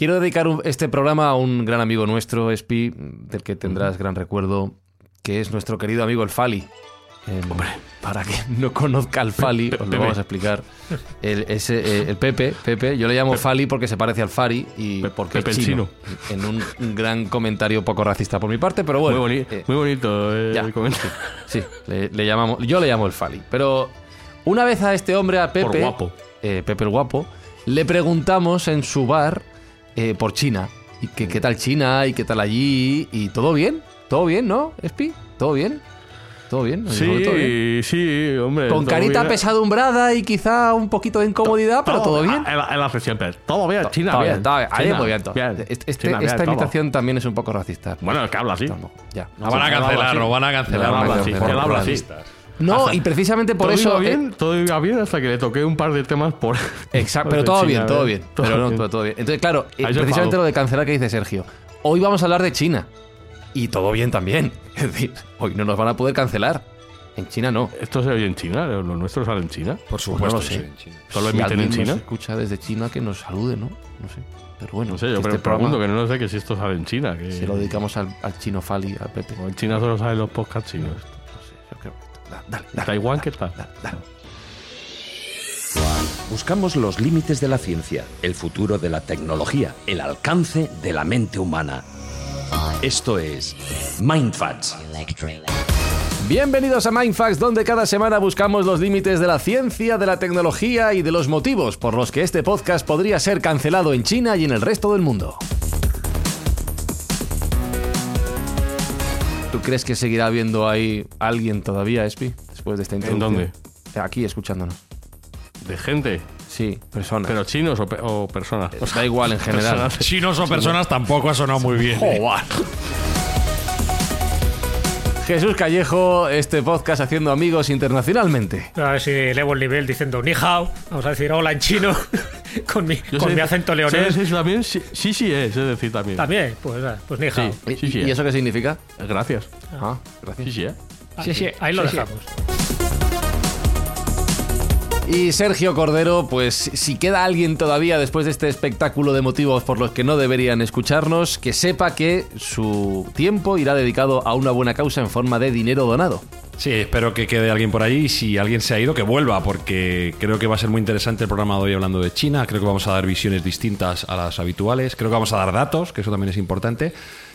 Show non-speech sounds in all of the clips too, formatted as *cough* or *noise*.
Quiero dedicar este programa a un gran amigo nuestro, Espi, del que tendrás gran recuerdo, que es nuestro querido amigo el Fali. Hombre, para que no conozca al Fali, os lo Pepe. vamos a explicar. El, ese, eh, el Pepe, Pepe, yo le llamo Fali porque se parece al Fari y Pe- porque Pepe es el chino. En un, un gran comentario poco racista por mi parte, pero bueno. muy, boni- eh, muy bonito eh, el comentario. Sí, le, le llamamos, yo le llamo el Fali. Pero una vez a este hombre, a Pepe, Por guapo. Pepe el guapo, le preguntamos en su bar eh, por China. Y que, qué tal China y qué tal allí. Y todo bien, todo bien, ¿no, Espi? ¿Todo bien? ¿Todo bien? Que todo bien. Sí, sí, hombre. Con carita bien. pesadumbrada y quizá un poquito de incomodidad, pero todo bien. Él, él hace siempre. Todo bien, China, Todo bien. bien, todo bien. Ahí China, muy bien todo. bien. Este- este- China, bien, esta todo. imitación también es un poco racista. Bueno, es que habla así. Ya. Van a Sí, él habla cancelar, así. nos van a Él cancelar. habla Él así. No, y precisamente por todo eso. Iba eh, bien, todo iba bien hasta que le toqué un par de temas por. *laughs* Exacto, pero de todo China, bien, todo ¿eh? bien. Todo pero no, pero todo bien. Entonces, claro, eh, precisamente lo de cancelar que dice Sergio. Hoy vamos a hablar de China. Y todo bien también. *laughs* Es decir, hoy no nos van a poder cancelar. En China no. ¿Esto se oye en China? ¿Los nuestros salen en China? Por Pues no lo supuesto. sé. sí, en China. ¿Solo Si emiten en China? nos escucha desde China que nos salude, ¿no? No sé. Pero bueno, No sé, yo este pregunto programa que no lo sé que si esto sale en China. Que... se lo dedicamos al, al chino Fali, al Pepe. O en China solo salen los podcasts chinos. Dale, ¿En dale. Taiwán qué tal? Buscamos los límites de la ciencia, el futuro de la tecnología, el alcance de la mente humana. Esto es Mindfacts. Bienvenidos a Mindfax, donde cada semana buscamos los límites de la ciencia, de la tecnología y de los motivos por los que este podcast podría ser cancelado en China y en el resto del mundo. ¿Tú crees que seguirá habiendo ahí alguien todavía, Espi, después de esta introducción? dónde? Aquí, escuchándonos. De gente. Sí, personas. ¿Pero chinos o, pe- o personas? O sea, da igual en general. personas. *laughs* Chinos o personas tampoco ha sonado muy bien. ¿eh? Jesús Callejo, este podcast haciendo amigos internacionalmente. A ver si elevo el nivel diciendo ni hao. Vamos a decir hola en chino *laughs* con mi, Yo con sé- mi acento leonés. decir también? Sí, sí, sí es, es decir también. También, pues, ah, pues ni. Sí, sí, sí. ¿Y eso qué significa? Gracias. Ah, gracias. Sí, sí, ¿eh? Sí, sí, ahí lo dejamos. Y Sergio Cordero, pues si queda alguien todavía después de este espectáculo de motivos por los que no deberían escucharnos, que sepa que su tiempo irá dedicado a una buena causa en forma de dinero donado. Sí, espero que quede alguien por ahí si alguien se ha ido, que vuelva, porque creo que va a ser muy interesante el programa de hoy hablando de China. Creo que vamos a dar visiones distintas a las habituales. Creo que vamos a dar datos, que eso también es importante.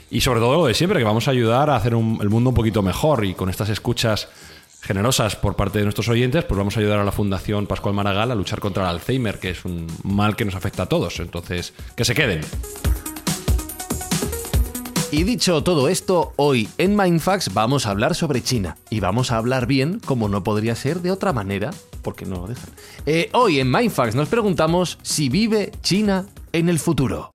Y sobre todo lo de siempre, que vamos a ayudar a hacer el mundo un poquito mejor. Y con estas escuchas generosas por parte de nuestros oyentes, pues vamos a ayudar a la Fundación Pascual Maragall a luchar contra el Alzheimer, que es un mal que nos afecta a todos. Entonces, que se queden. Y dicho todo esto, hoy en Mindfax vamos a hablar sobre China. Y vamos a hablar bien, como no podría ser de otra manera, porque no lo dejan. Eh, hoy en Mindfax nos preguntamos si vive China en el futuro.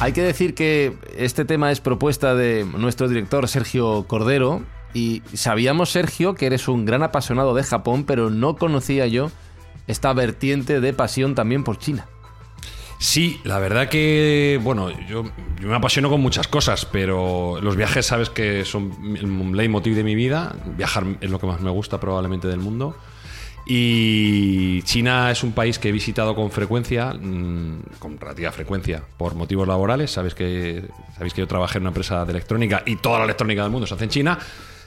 Hay que decir que este tema es propuesta de nuestro director Sergio Cordero y sabíamos, Sergio, que eres un gran apasionado de Japón, pero no conocía yo esta vertiente de pasión también por China. Sí, la verdad que, bueno, yo, me apasiono con muchas cosas, pero los viajes sabes que son el leitmotiv de mi vida. Viajar es lo que más me gusta probablemente del mundo. Y China es un país que he visitado con frecuencia, mm, con relativa frecuencia, por motivos laborales. Sabéis que, sabéis que yo trabajé en una empresa de electrónica y toda la electrónica del mundo se hace en China.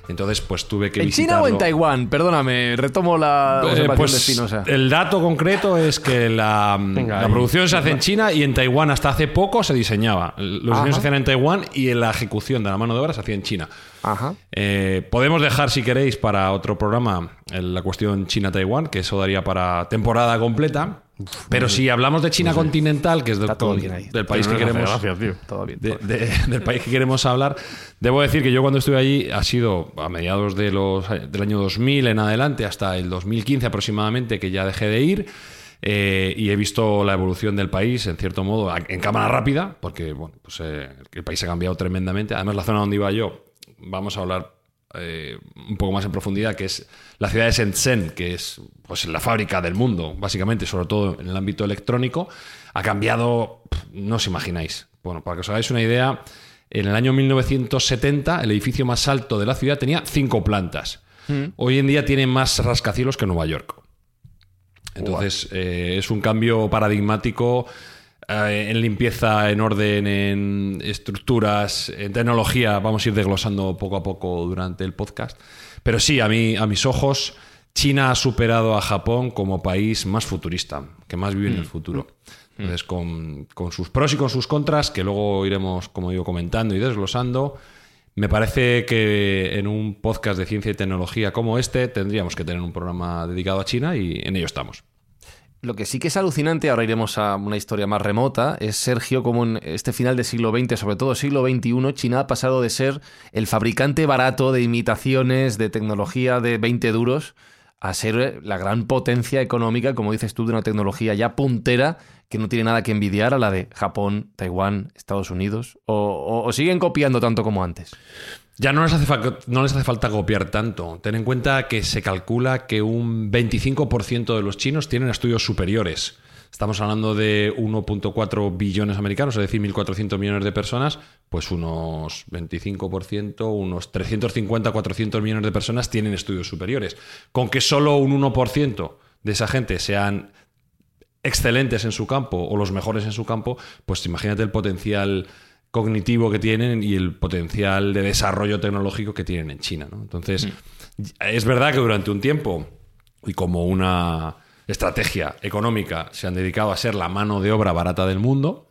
Entonces, pues tuve que ¿En China o en Taiwán? Perdóname, retomo la Eh, observación pues, de el dato concreto es que la, Venga, la ahí. producción se hace en China y en Taiwán hasta hace poco se diseñaba. Los Ajá. diseños se hacían en Taiwán y la ejecución de la mano de obra se hacía en China. Ajá. Eh, podemos dejar, si queréis, para otro programa la cuestión China-Taiwán, que eso daría para temporada completa. Pero si hablamos de China continental, que es del, del país que no queremos gracia, tío. Todo bien. todo bien. de- del país que queremos hablar. Debo decir que yo cuando estuve allí ha sido a mediados de los, del año 2000 en adelante hasta el 2015 aproximadamente que ya dejé de ir. eh, y he visto la evolución del país, en cierto modo, en cámara rápida, porque bueno, pues, eh, el país ha cambiado tremendamente. Además, la zona donde iba yo, vamos a hablar eh, un poco más en profundidad, que es la ciudad de Shenzhen, que es pues, la fábrica del mundo, básicamente, sobre todo en el ámbito electrónico, ha cambiado, no os imagináis. Bueno, para que os hagáis una idea, en el año 1970 el edificio más alto de la ciudad tenía cinco plantas. Hoy en día tiene más rascacielos que Nueva York. Entonces, eh, es un cambio paradigmático eh, en limpieza, en orden, en estructuras, en tecnología. Vamos a ir desglosando poco a poco durante el podcast. Pero sí, a, mí, a mis ojos, China ha superado a Japón como país más futurista, que más vive en el futuro. Entonces, con, con sus pros y con sus contras, que luego iremos, como digo, comentando y desglosando, me parece que en un podcast de ciencia y tecnología como este tendríamos que tener un programa dedicado a China y en ello estamos. Lo que sí que es alucinante, ahora iremos a una historia más remota, es Sergio como en este final del siglo XX, sobre todo siglo XXI, China ha pasado de ser el fabricante barato de imitaciones, de tecnología de 20 duros, a ser la gran potencia económica, como dices tú, de una tecnología ya puntera que no tiene nada que envidiar a la de Japón, Taiwán, Estados Unidos, o, o- o siguen copiando tanto como antes. Ya no les, hace falta copiar tanto. Ten en cuenta que se calcula que un 25% de los chinos tienen estudios superiores. Estamos hablando de 1.4 billones americanos, es decir, 1.400 millones de personas, pues unos 25%, unos 350, 400 millones de personas tienen estudios superiores. Con que solo un 1% de esa gente sean excelentes en su campo o los mejores en su campo, pues imagínate el potencial cognitivo que tienen y el potencial de desarrollo tecnológico que tienen en China. ¿no? Entonces, es verdad que durante un tiempo y como una estrategia económica se han dedicado a ser la mano de obra barata del mundo,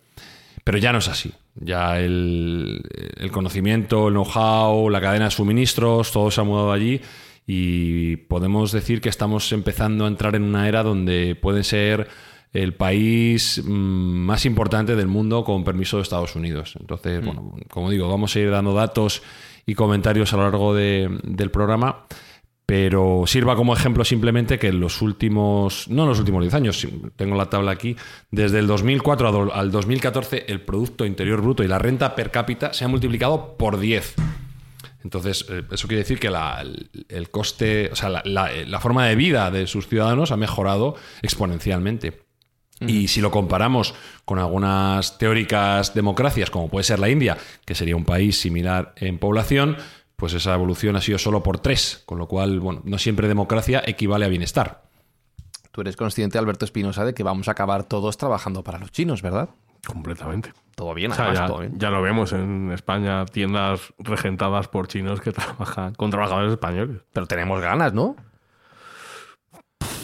pero ya no es así. Ya el, el conocimiento, el know-how, la cadena de suministros, todo se ha mudado allí y podemos decir que estamos empezando a entrar en una era donde pueden ser el país mm, más importante del mundo con permiso de Estados Unidos. Entonces, bueno, como digo, vamos a ir dando datos y comentarios a lo largo de- del programa, pero sirva como ejemplo simplemente que en los últimos, no en los últimos 10 años, tengo la tabla aquí, desde el 2004 a do- al 2014 el Producto Interior Bruto y la renta per cápita se han multiplicado por 10. Entonces, eh, eso quiere decir que la- el, el coste, o sea, la, la- la forma de vida de sus ciudadanos ha mejorado exponencialmente. Y si lo comparamos con algunas teóricas democracias, como puede ser la India, que sería un país similar en población, pues esa evolución ha sido solo por tres, con lo cual, bueno, no siempre democracia equivale a bienestar. Tú eres consciente, Alberto Espinosa, de que vamos a acabar todos trabajando para los chinos, ¿verdad? Completamente. Todo bien, O sea, además, ya, todo bien. ya lo vemos en España, tiendas regentadas por chinos que *laughs* trabajan con trabajadores españoles. Pero tenemos ganas, ¿no?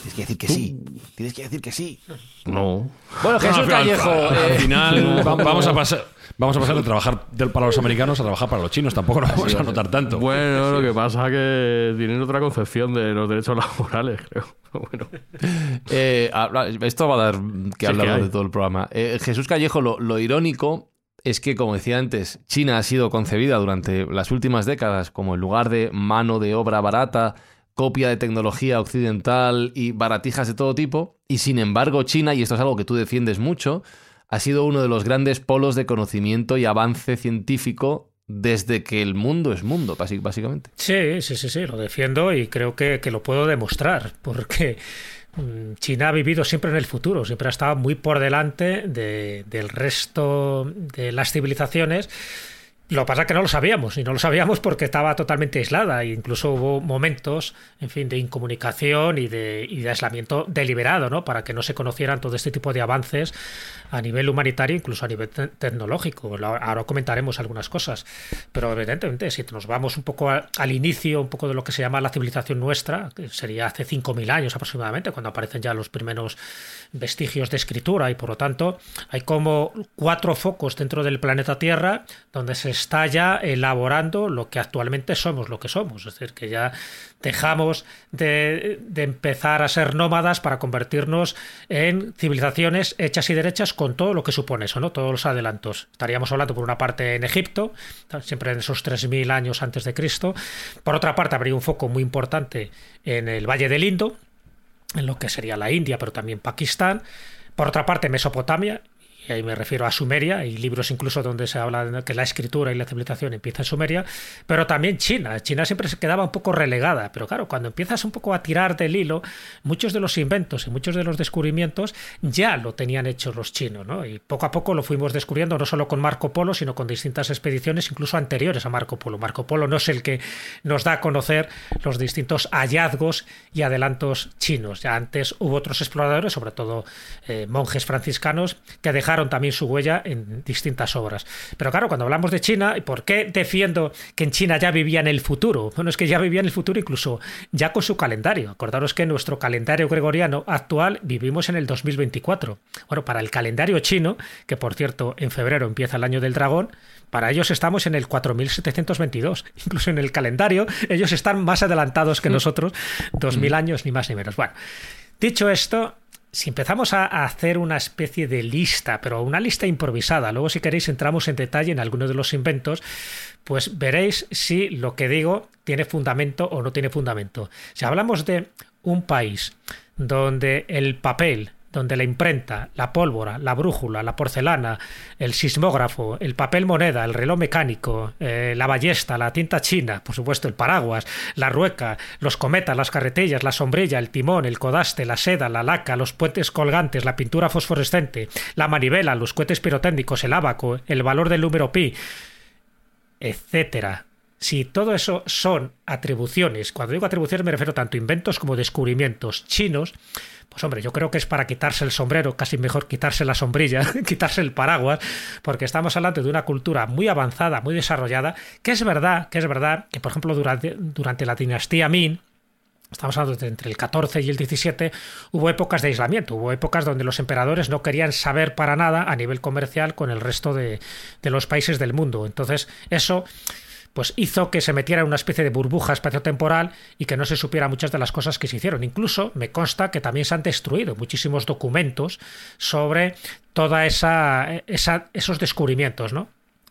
Es que decir que sí. Tienes que decir que sí. No. Bueno, Jesús Al- al- Callejo. Al, eh, final *laughs* va- vamos a pasar. Vamos a pasar de trabajar del- para los americanos a trabajar para los chinos. Tampoco lo vamos a notar tanto. Bueno, lo que pasa es que tienen otra concepción de los derechos laborales, *laughs* creo. Bueno, Eh, esto va a dar que Sí, hablar de todo el programa. Eh, Jesús Callejo, lo, lo irónico es que, como decía antes, China ha sido concebida durante las últimas décadas como el lugar de mano de obra barata, copia de tecnología occidental y baratijas de todo tipo, y sin embargo China, y esto es algo que tú defiendes mucho, ha sido uno de los grandes polos de conocimiento y avance científico desde que el mundo es mundo, básicamente. Sí, sí, sí, sí, lo defiendo y creo que, que lo puedo demostrar, porque mm, China ha vivido siempre en el futuro, siempre ha estado muy por delante de- del resto de las civilizaciones. Lo que pasa es que no lo sabíamos, y no lo sabíamos porque estaba totalmente aislada, e incluso hubo momentos, en fin, de incomunicación y de, aislamiento deliberado, ¿no? Para que no se conocieran todo este tipo de avances a nivel humanitario, incluso a nivel te- tecnológico. Ahora comentaremos algunas cosas, pero evidentemente, si nos vamos un poco al inicio, un poco de lo que se llama la civilización nuestra, que sería hace 5.000 años aproximadamente, cuando aparecen ya los primeros vestigios de escritura, y por lo tanto hay como cuatro focos dentro del planeta Tierra donde se está ya elaborando lo que actualmente somos, lo que somos. Es decir, que ya dejamos de, empezar a ser nómadas para convertirnos en civilizaciones hechas y derechas con todo lo que supone eso, ¿no? Todos los adelantos. Estaríamos hablando por una parte en Egipto, siempre en esos 3.000 años antes de Cristo. Por otra parte habría un foco muy importante en el Valle del Indo, en lo que sería la India, pero también Pakistán. Por otra parte, Mesopotamia, y ahí me refiero a Sumeria, hay libros incluso donde se habla de que la escritura y la civilización empieza en Sumeria, pero también China. China siempre se quedaba un poco relegada, pero claro, cuando empiezas un poco a tirar del hilo, muchos de los inventos y muchos de los descubrimientos ya lo tenían hecho los chinos, ¿no? Y poco a poco lo fuimos descubriendo, no solo con Marco Polo, sino con distintas expediciones, incluso anteriores a Marco Polo. Marco Polo no es el que nos da a conocer los distintos hallazgos y adelantos chinos. Ya antes hubo otros exploradores, sobre todo eh, monjes franciscanos, que dejaron también su huella en distintas obras. Pero claro, cuando hablamos de China, ¿y por qué defiendo que en China ya vivía en el futuro? Bueno, es que ya vivía en el futuro incluso ya con su calendario. Acordaros que en nuestro calendario gregoriano actual vivimos en el 2024. Bueno, para el calendario chino, que por cierto en febrero empieza el año del dragón, para ellos estamos en el 4722. *laughs* Incluso en el calendario ellos están más adelantados que nosotros, 2000 años ni más ni menos. Bueno, dicho esto, si empezamos a hacer una especie de lista, pero una lista improvisada, luego si queréis entramos en detalle en algunos de los inventos, pues veréis si lo que digo tiene fundamento o no tiene fundamento. Si hablamos de un país donde el papel, donde la imprenta, la pólvora, la brújula, la porcelana, el sismógrafo, el papel moneda, el reloj mecánico, eh, la ballesta, la tinta china, por supuesto el paraguas, la rueca, los cometas, las carretillas, la sombrilla, el timón, el codaste, la seda, la laca, los puentes colgantes, la pintura fosforescente, la manivela, los cohetes pirotécnicos, el abaco, el valor del número pi, etcétera. Si todo eso son atribuciones, cuando digo atribuciones me refiero tanto a inventos como descubrimientos chinos, pues hombre, yo creo que es para quitarse el sombrero, casi mejor quitarse la sombrilla, *laughs* quitarse el paraguas, porque estamos hablando de una cultura muy avanzada, muy desarrollada, que es verdad, que es verdad que por ejemplo durante, durante la dinastía Min, Estamos hablando de entre el 14 y el 17, hubo épocas de aislamiento, hubo épocas donde los emperadores no querían saber para nada a nivel comercial con el resto de, de los países del mundo. Entonces, eso pues hizo que se metiera en una especie de burbuja espaciotemporal y que no se supiera muchas de las cosas que se hicieron. Incluso me consta que también se han destruido muchísimos documentos sobre toda esa, esa esos descubrimientos, ¿no?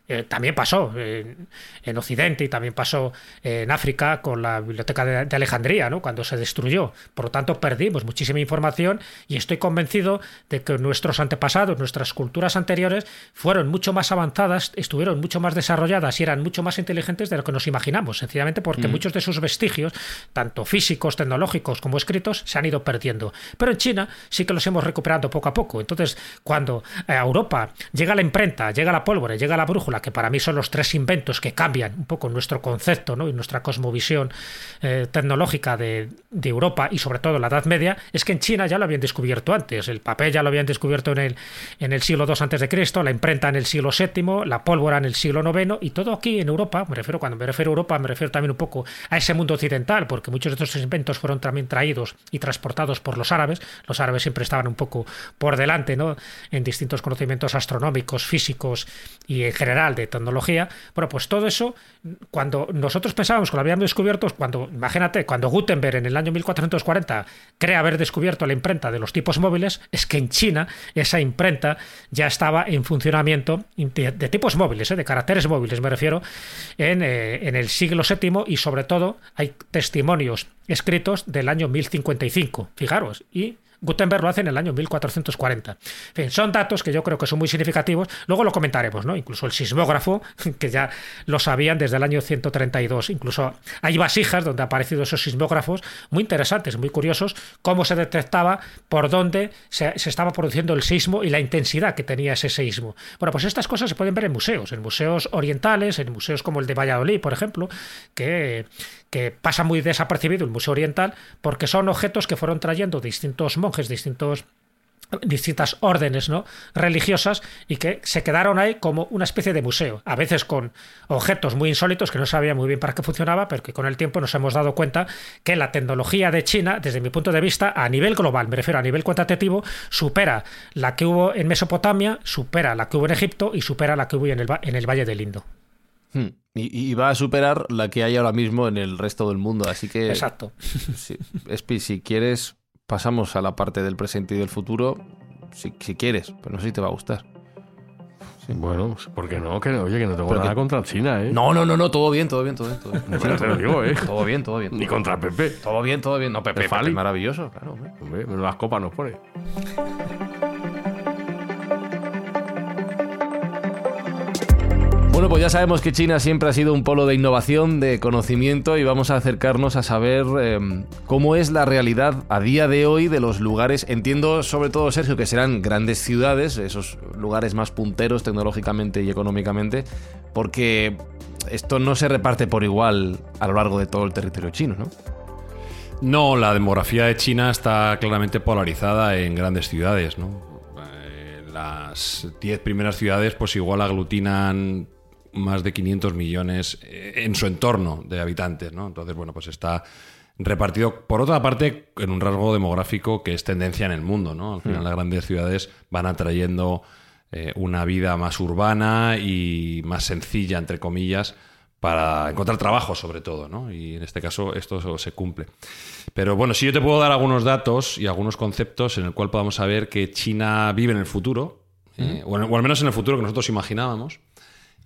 Eh, también pasó en, en, Occidente y también pasó en África con la biblioteca de, de, Alejandría, ¿no? cuando se destruyó. Por lo tanto, perdimos muchísima información y estoy convencido de que nuestros antepasados, nuestras culturas anteriores, fueron mucho más avanzadas, estuvieron mucho más desarrolladas y eran mucho más inteligentes de lo que nos imaginamos, sencillamente porque mm. muchos de sus vestigios, tanto físicos, tecnológicos como escritos, se han ido perdiendo. Pero en China sí que los hemos recuperado poco a poco. Entonces, cuando a Europa llega la imprenta, llega la pólvora, llega la brújula, que para mí son los tres inventos que cambian un poco nuestro concepto ¿no? y nuestra cosmovisión eh, tecnológica de, Europa y sobre todo la Edad Media, es que en China ya lo habían descubierto antes. El papel ya lo habían descubierto en el, en el siglo II Cristo, la imprenta en el siglo VII, la pólvora en el siglo IX y todo aquí en Europa, me refiero cuando me refiero a Europa, me refiero también un poco a ese mundo occidental, porque muchos de estos inventos fueron también traídos y transportados por los árabes. Los árabes siempre estaban un poco por delante ¿no? en distintos conocimientos astronómicos, físicos y en general de tecnología. Bueno, pues todo eso, cuando nosotros pensábamos que lo habíamos descubierto, cuando, imagínate, cuando Gutenberg en el año 1440 cree haber descubierto la imprenta de los tipos móviles, es que en China esa imprenta ya estaba en funcionamiento de, tipos móviles, ¿eh? de caracteres móviles me refiero, en, eh, en el siglo VII y sobre todo hay testimonios escritos del año 1055, fijaros, y Gutenberg lo hace en el año 1440. En fin, son datos que yo creo que son muy significativos. Luego lo comentaremos, ¿no? Incluso el sismógrafo, *laughs* que ya lo sabían desde el año 132. Incluso hay vasijas donde han aparecido esos sismógrafos muy interesantes, muy curiosos, cómo se detectaba por dónde se, estaba produciendo el sismo y la intensidad que tenía ese sismo. Bueno, pues estas cosas se pueden ver en museos, en museos orientales, en museos como el de Valladolid, por ejemplo, que, que pasa muy desapercibido el Museo Oriental porque son objetos que fueron trayendo distintos monjes, distintos distintas órdenes ¿no? religiosas y que se quedaron ahí como una especie de museo, a veces con objetos muy insólitos que no sabía muy bien para qué funcionaba, pero que con el tiempo nos hemos dado cuenta que la tecnología de China, desde mi punto de vista, a nivel global, me refiero a nivel cuantitativo, supera la que hubo en Mesopotamia, supera la que hubo en Egipto y supera la que hubo en el, en el Valle del Indo. Hmm. Y, va a superar la que hay ahora mismo en el resto del mundo. Así que. Exacto. Si, Espi, si quieres, pasamos a la parte del presente y del futuro. Si, quieres, pero no sé si te va a gustar. Bueno, ¿por qué no? Que, oye, que no tengo nada contra China, ¿eh? No, no, no, no, todo bien, todo bien, todo bien. Todo bien. te lo digo, ¿eh? *laughs* Todo bien, todo bien. Ni contra Pepe. Todo bien, todo bien. No, Pepe, Pepe maravilloso, claro. Hombre, las copas nos pone. Bueno, pues ya sabemos que China siempre ha sido un polo de innovación, de conocimiento y vamos a acercarnos a saber em, cómo es la realidad a día de hoy de los lugares. Entiendo sobre todo, Sergio, que serán grandes ciudades, esos lugares más punteros tecnológicamente y económicamente, porque esto no se reparte por igual a lo largo de todo el territorio chino, ¿no? No, la demografía de China está claramente polarizada en grandes ciudades, ¿no? Eh, las 10 primeras ciudades pues igual aglutinan más de 500 millones eh, en su entorno de habitantes, ¿no? Entonces, bueno, pues está repartido, por otra parte, en un rasgo demográfico que es tendencia en el mundo, ¿no? Al final, hmm. las grandes ciudades van atrayendo eh, una vida más urbana y más sencilla, entre comillas, para encontrar trabajo sobre todo, ¿no? Y en este caso esto se cumple. Pero bueno, si yo te puedo dar algunos datos y algunos conceptos en el cual podamos saber que China vive en el futuro, eh, o, o, al menos en el futuro que nosotros imaginábamos,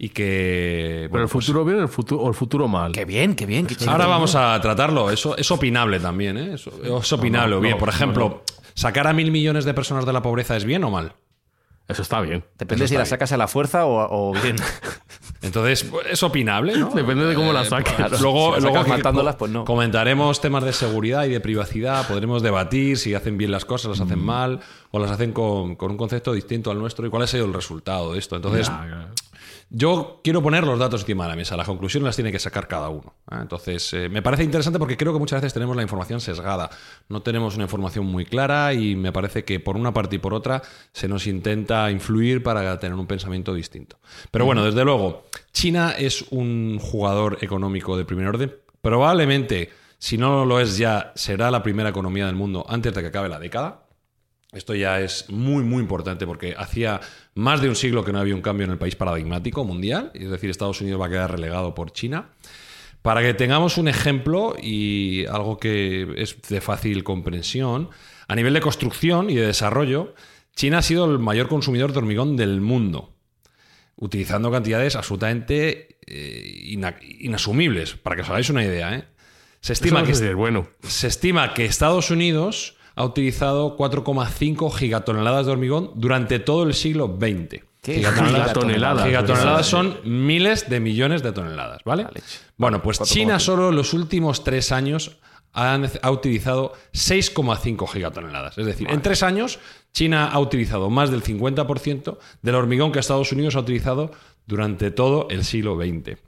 y que... Pero el pues futuro bien el futuro, o el futuro mal. Qué bien, qué bien. Ahora vamos a tratarlo. Eso es opinable también, ¿eh? es opinable. bien, por ejemplo, ¿sacar a mil millones de personas de la pobreza es bien o mal? Eso está bien. Depende si la sacas a la fuerza o, bien. *laughs* Entonces, es opinable, ¿no? Depende de cómo la saques. luego, luego matándolas, pues no. Comentaremos temas de seguridad y de privacidad. Podremos debatir si hacen bien las cosas, las hacen mm. mal, o las hacen con, un concepto distinto al nuestro y cuál ha sido el resultado de esto. Entonces, yo quiero poner los datos encima de la mesa, las conclusiones las tiene que sacar cada uno. ¿eh? Entonces, eh, me parece interesante porque creo que muchas veces tenemos la información sesgada, no tenemos una información muy clara y me parece que por una parte y por otra se nos intenta influir para tener un pensamiento distinto. Pero bueno, desde luego, China es un jugador económico de primer orden, probablemente, si no lo es ya, será la primera economía del mundo antes de que acabe la década. Esto ya es muy, muy importante porque hacía más de un siglo que no había un cambio en el país paradigmático mundial, es decir, Estados Unidos va a quedar relegado por China. Para que tengamos un ejemplo y algo que es de fácil comprensión, a nivel de construcción y de desarrollo, China ha sido el mayor consumidor de hormigón del mundo, utilizando cantidades absolutamente eh, inasumibles, para que os hagáis una idea. ¿eh? Se, estima que, bueno. se estima que Estados Unidos ha utilizado 4,5 gigatoneladas de hormigón durante todo el siglo XX. ¿Qué gigatoneladas? Gigatoneladas son miles de millones de toneladas, ¿vale? Bueno, pues China solo en los últimos tres años ha, utilizado 6,5 gigatoneladas. Es decir, en tres años, China ha utilizado más del 50% del hormigón que Estados Unidos ha utilizado durante todo el siglo XX.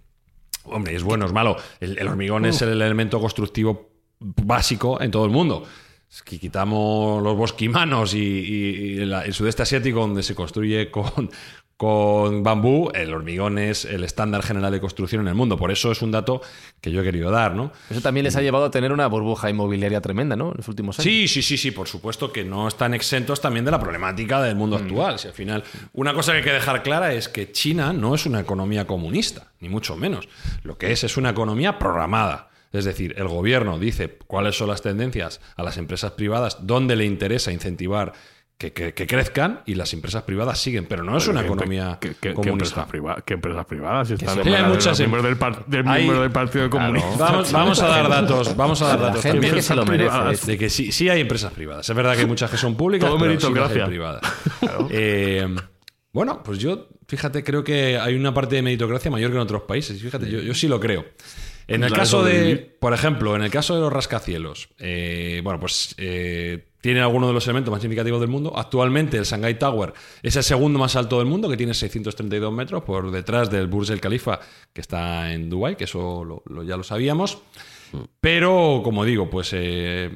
Hombre, es bueno, es malo. El, el hormigón es el elemento constructivo básico en todo el mundo. Es que quitamos los bosquimanos y, y- y la- el sudeste asiático, donde se construye con, con bambú, el hormigón es el estándar general de construcción en el mundo. Por eso es un dato que yo he querido dar, ¿no? Eso también les ha llevado a tener una burbuja inmobiliaria tremenda, ¿no? En los últimos años. Sí, sí, sí, sí, por supuesto que no están exentos también de la problemática del mundo actual. Si al final, una cosa que hay que dejar clara es que China no es una economía comunista, ni mucho menos. Lo que es es una economía programada. Es decir, el gobierno dice cuáles son las tendencias a las empresas privadas, dónde le interesa incentivar que, que- que crezcan y las empresas privadas siguen, pero no es una ¿Qué- economía qué- qué- qué comunista. empresas privadas? ¿Qué empresas privadas? Si están Sí, en hay de muchas em- miembros del, par- del hay- miembro del Partido Comunista. Vamos, vamos a dar datos, vamos a dar La datos también que se lo merece. de que sí, sí hay empresas privadas. Es verdad que hay muchas que son públicas, *laughs* Todo pero sí las hay meritocracia. privadas. *laughs* Eh, bueno, pues yo, fíjate, creo que hay una parte de meritocracia mayor que en otros países. Fíjate, yo, yo sí lo creo. En el caso de, por ejemplo, en el caso de los rascacielos, eh, bueno, pues eh, tiene algunos de los elementos más significativos del mundo. Actualmente el Shanghai Tower es el segundo más alto del mundo, que tiene 632 metros, por detrás del Burj Al Khalifa, que está en Dubái, que eso lo- lo- ya lo sabíamos. Pero, como digo, pues eh,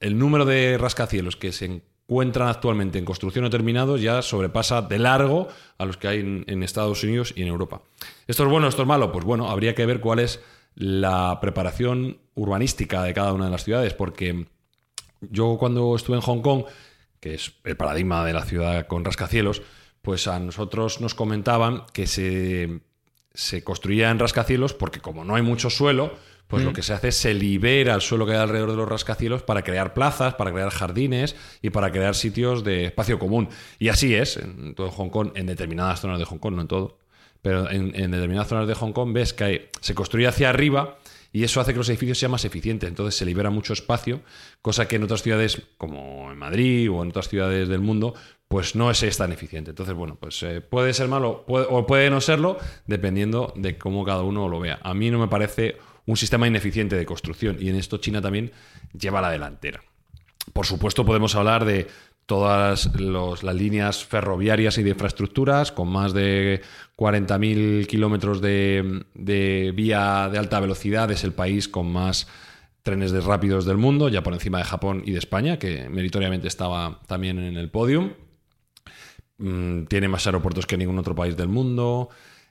el número de rascacielos que se encuentran actualmente en construcción o terminados ya sobrepasa de largo a los que hay en, en Estados Unidos y en Europa. ¿Esto es bueno, esto es malo? Pues bueno, habría que ver cuál es la preparación urbanística de cada una de las ciudades, porque yo cuando estuve en Hong Kong, que es el paradigma de la ciudad con rascacielos, pues a nosotros nos comentaban que se, se construía en rascacielos porque como no hay mucho suelo, pues lo que se hace es se libera el suelo que hay alrededor de los rascacielos para crear plazas, para crear jardines y para crear sitios de espacio común. Y así es en todo Hong Kong, en determinadas zonas de Hong Kong, no en todo, pero en, en determinadas zonas de Hong Kong ves que hay- se construye hacia arriba y eso hace que los edificios sean más eficientes. Entonces se libera mucho espacio, cosa que en otras ciudades, como en Madrid o en otras ciudades del mundo, pues no es, tan eficiente. Entonces, bueno, pues eh, puede ser malo o puede no serlo, dependiendo de cómo cada uno lo vea. A mí no me parece un sistema ineficiente de construcción y en esto China también lleva la delantera. Por supuesto, podemos hablar de todas las líneas ferroviarias y de infraestructuras, con más de 40.000 kilómetros de, de vía de alta velocidad. Es el país con más trenes de rápidos del mundo, ya por encima de Japón y de España, que meritoriamente estaba también en el podium. Mm, tiene más aeropuertos que ningún otro país del mundo.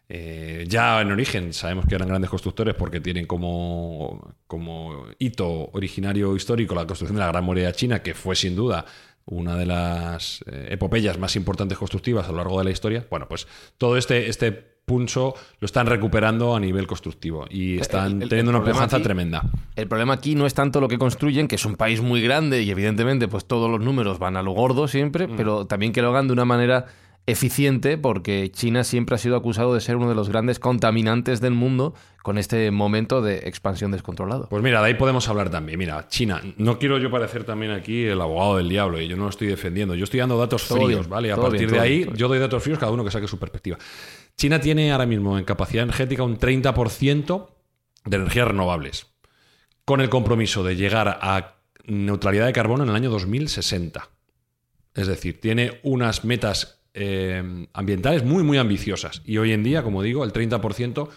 Eh, ya en origen sabemos que eran grandes constructores porque tienen como, como hito originario histórico la construcción de la Gran Muralla China, que fue sin duda una de las eh, epopeyas más importantes constructivas a lo largo de la historia. Bueno, pues todo este, este puncho lo están recuperando a nivel constructivo y están el- el teniendo una pujanza aquí- tremenda. El problema aquí no es tanto lo que construyen, que es un país muy grande y evidentemente pues todos los números van a lo gordo siempre, Mm. pero también que lo hagan de una manera eficiente porque China siempre ha sido acusado de ser uno de los grandes contaminantes del mundo con este momento de expansión descontrolado. Pues mira, de ahí podemos hablar también. Mira, China, no quiero yo parecer también aquí el abogado del diablo y yo no lo estoy defendiendo. Yo estoy dando datos Todo fríos, bien, ¿vale? A partir bien, de ahí, bien. yo doy datos fríos, cada uno que saque su perspectiva. China tiene ahora mismo en capacidad energética un 30% de energías renovables, con el compromiso de llegar a neutralidad de carbono en el año 2060. Es decir, tiene unas metas eh, ambientales muy, muy ambiciosas. Y hoy en día, como digo, el 30%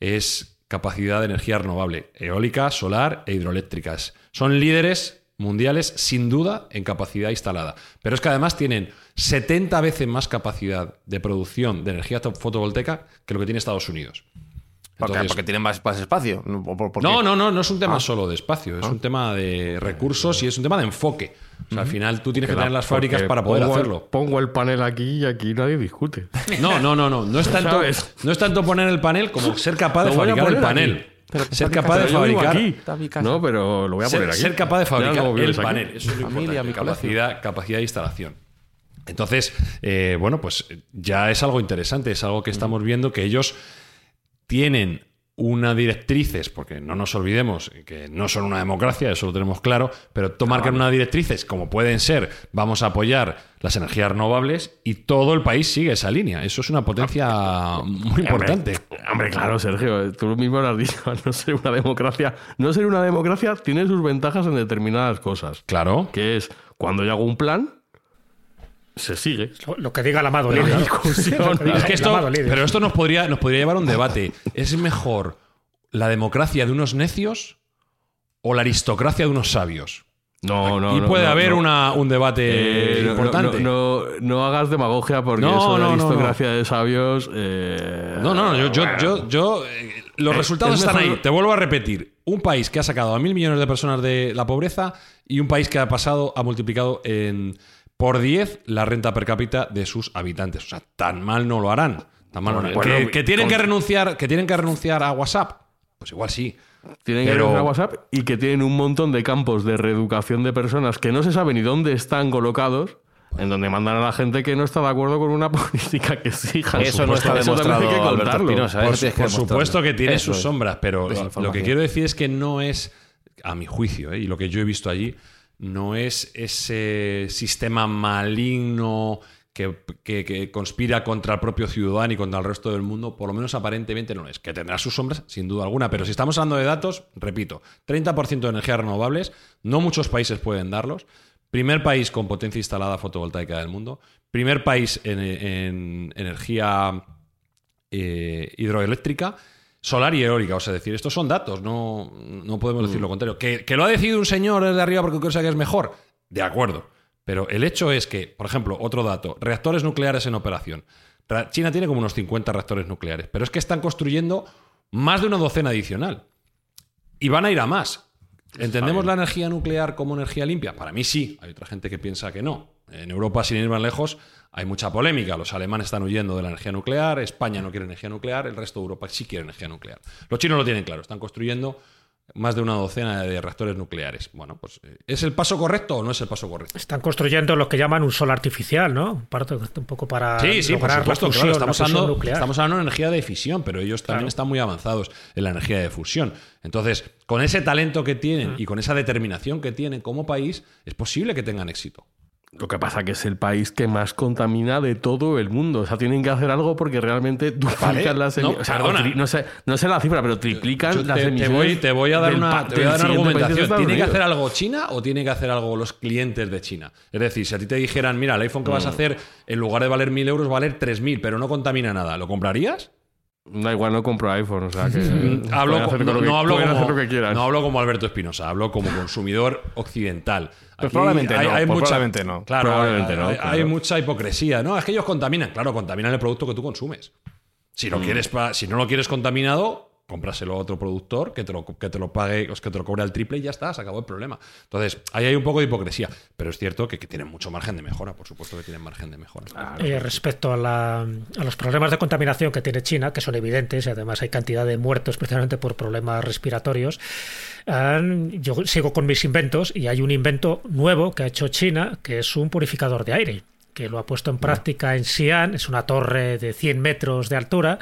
es capacidad de energía renovable, eólica, solar e hidroeléctricas. Son líderes mundiales, sin duda, en capacidad instalada. Pero es que además tienen 70 veces más capacidad de producción de energía fotovoltaica que lo que tiene Estados Unidos. Porque, Entonces- porque tienen más, más espacio. ¿no? ¿Por- por- por no, no, no, no es un tema Ah. solo de espacio, es un tema de recursos y es un tema de enfoque. O sea, al final tú tienes que tener la- las fábricas para poder pongo el- hacerlo. pongo el panel aquí y aquí nadie discute. No, no, no, no. No es tanto, ¿Sabes? no es tanto poner el panel como *laughs* ser capaz de fabricar el panel. aquí. Pero ser capaz de fabricar. No, pero lo voy a poner Ser, aquí. ser capaz de fabricar el aquí. panel. Eso es lo Familia, importante. mi. Capacidad, capacidad de instalación. Entonces, eh, bueno, pues ya es algo interesante, es algo que estamos viendo que ellos tienen una directrices, porque no nos olvidemos que no son una democracia, eso lo tenemos claro, pero tomar una directrices como pueden ser, vamos a apoyar las energías renovables y todo el país sigue esa línea. Eso es una potencia muy importante. Hombre, claro, Sergio, tú mismo lo has dicho, *laughs* no ser una democracia, no ser una democracia tiene sus ventajas en determinadas cosas. Claro. Que es cuando yo hago un plan, se sigue. Lo, lo que diga amado la *laughs* Es que esto, amado pero esto nos podría, nos podría llevar a un debate. ¿Es mejor la democracia de unos necios o la aristocracia de unos sabios? No, no. y no, puede no, haber no. una- un debate Eh, importante. No, no- no hagas demagogia porque No, eso de no, no, aristocracia de sabios. eh, No, no, no, yo, yo, yo, yo, eh, los Eh, resultados es están mejor- ahí. Te vuelvo a repetir. Un país que ha sacado a mil millones de personas de la pobreza y un país que ha pasado, ha multiplicado en por 10 la renta per cápita de sus habitantes. O sea, tan mal no lo harán. Tan mal no lo harán. Bueno, ¿Que, que tienen con- que renunciar, que tienen que renunciar a WhatsApp. Pues igual sí. Tienen que renunciar a WhatsApp y que tienen un montón de campos de reeducación de personas que no se sabe ni dónde están colocados, en donde mandan a la gente que no está de acuerdo con una *laughs* política que exija. Eso no está Eso demostrado, hay que. Espinosa, ¿eh? Por, que supuesto que tiene Eso sus es. sombras, pero lo, que quiero decir es que no es, a mi juicio, ¿eh? y lo que yo he visto allí, no es ese sistema maligno que, que- conspira contra el propio ciudadano y contra el resto del mundo, por lo menos aparentemente no es. Que tendrá sus sombras, sin duda alguna, pero si estamos hablando de datos, repito, 30% de energías renovables, no muchos países pueden darlos. Primer país con potencia instalada fotovoltaica del mundo. Primer país en, en energía eh, hidroeléctrica, solar y eólica. O sea, decir, estos son datos, no, no podemos decir lo contrario. ¿Que, que lo ha decidido un señor desde arriba porque cosa que es mejor, de acuerdo. Pero el hecho es que, por ejemplo, otro dato, reactores nucleares en operación. Ra- China tiene como unos 50 reactores nucleares, pero es que están construyendo más de una docena adicional. Y van a ir a más. ¿Entendemos la energía nuclear como energía limpia? Para mí sí. Hay otra gente que piensa que no. En Europa, sin ir más lejos, hay mucha polémica. Los alemanes están huyendo de la energía nuclear, España no quiere energía nuclear, el resto de Europa sí quiere energía nuclear. Los chinos lo tienen claro, están construyendo más de una docena de reactores nucleares. Bueno, pues eh, ¿es el paso correcto o no es el paso correcto? Están construyendo lo que llaman un sol artificial, ¿no? Parte un poco para Sí, sí, por lograr supuesto, la claro, fusión, estamos, la fusión hablando, nuclear. estamos hablando de energía de fisión, pero ellos también Claro. están muy avanzados en la energía de fusión. Entonces, con ese talento que tienen y con esa determinación que tienen como país, es posible que tengan éxito. Lo que pasa que es el país que más contamina de todo el mundo. O sea, tienen que hacer algo porque realmente duplican las No, emisiones. o sea, no, sé, no sé la cifra, pero triplican Yo las te, te voy, te voy a dar una, te voy a del dar una argumentación. ¿Tiene que hacer algo China o tiene que hacer algo los clientes de China? Es decir, si a ti te dijeran, mira, el iPhone que vas a hacer, en lugar de valer 1.000 euros, valer 3.000, pero no contamina nada, ¿lo comprarías? Da igual, no compro iPhone. O sea, que. *laughs* Hablo hacer no, lo que- no hablo como, hacer lo que quieran. no hablo como Alberto Espinosa, hablo como consumidor occidental. Pues no, pues mucha- probablemente no. Claro, Probablemente hay, no, hay- claro. hay mucha hipocresía. No, es que ellos contaminan. Claro, contaminan el producto que tú consumes. Si, Mm. lo quieres si no lo quieres contaminado, cómpraselo a otro productor que te lo, que te lo pague, o que te lo cobre al triple y ya está, se acabó el problema. Entonces, ahí hay un poco de hipocresía. Pero es cierto que, que tienen mucho margen de mejora, por supuesto que tienen margen de mejora. Eh, respecto a, la- a los problemas de contaminación que tiene China, que son evidentes, y además hay cantidad de muertos precisamente por problemas respiratorios, eh, yo sigo con mis inventos y hay un invento nuevo que ha hecho China, que es un purificador de aire, que lo ha puesto en práctica en Xi'an, es una torre de 100 metros de altura.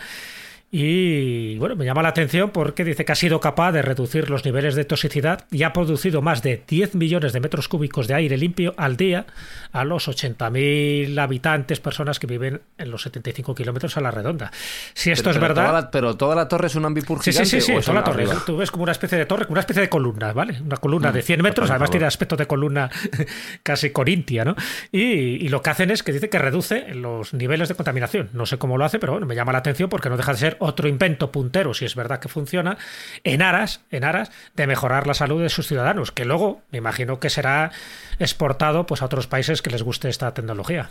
Y bueno, me llama la atención porque dice que ha sido capaz de reducir los niveles de toxicidad y ha producido más de 10 millones de metros cúbicos de aire limpio al día a los 80.000 habitantes, personas que viven en los 75 kilómetros a la redonda. Si esto Pero- es pero verdad. toda la- pero toda la torre es un ambipur Sí, sí, sí, sí, ¿o es toda la torre. arriba? Tú ves como una especie de torre, como una especie de columna, ¿vale? Una columna de 100 metros, además tiene aspecto de columna *laughs* casi corintia, ¿no? Y, y lo que hacen es que dice que reduce los niveles de contaminación. No sé cómo lo hace, pero bueno, me llama la atención porque no deja de ser otro invento puntero, si es verdad que funciona, en aras, en aras de mejorar la salud de sus ciudadanos, que luego me imagino que será exportado pues a otros países que les guste esta tecnología.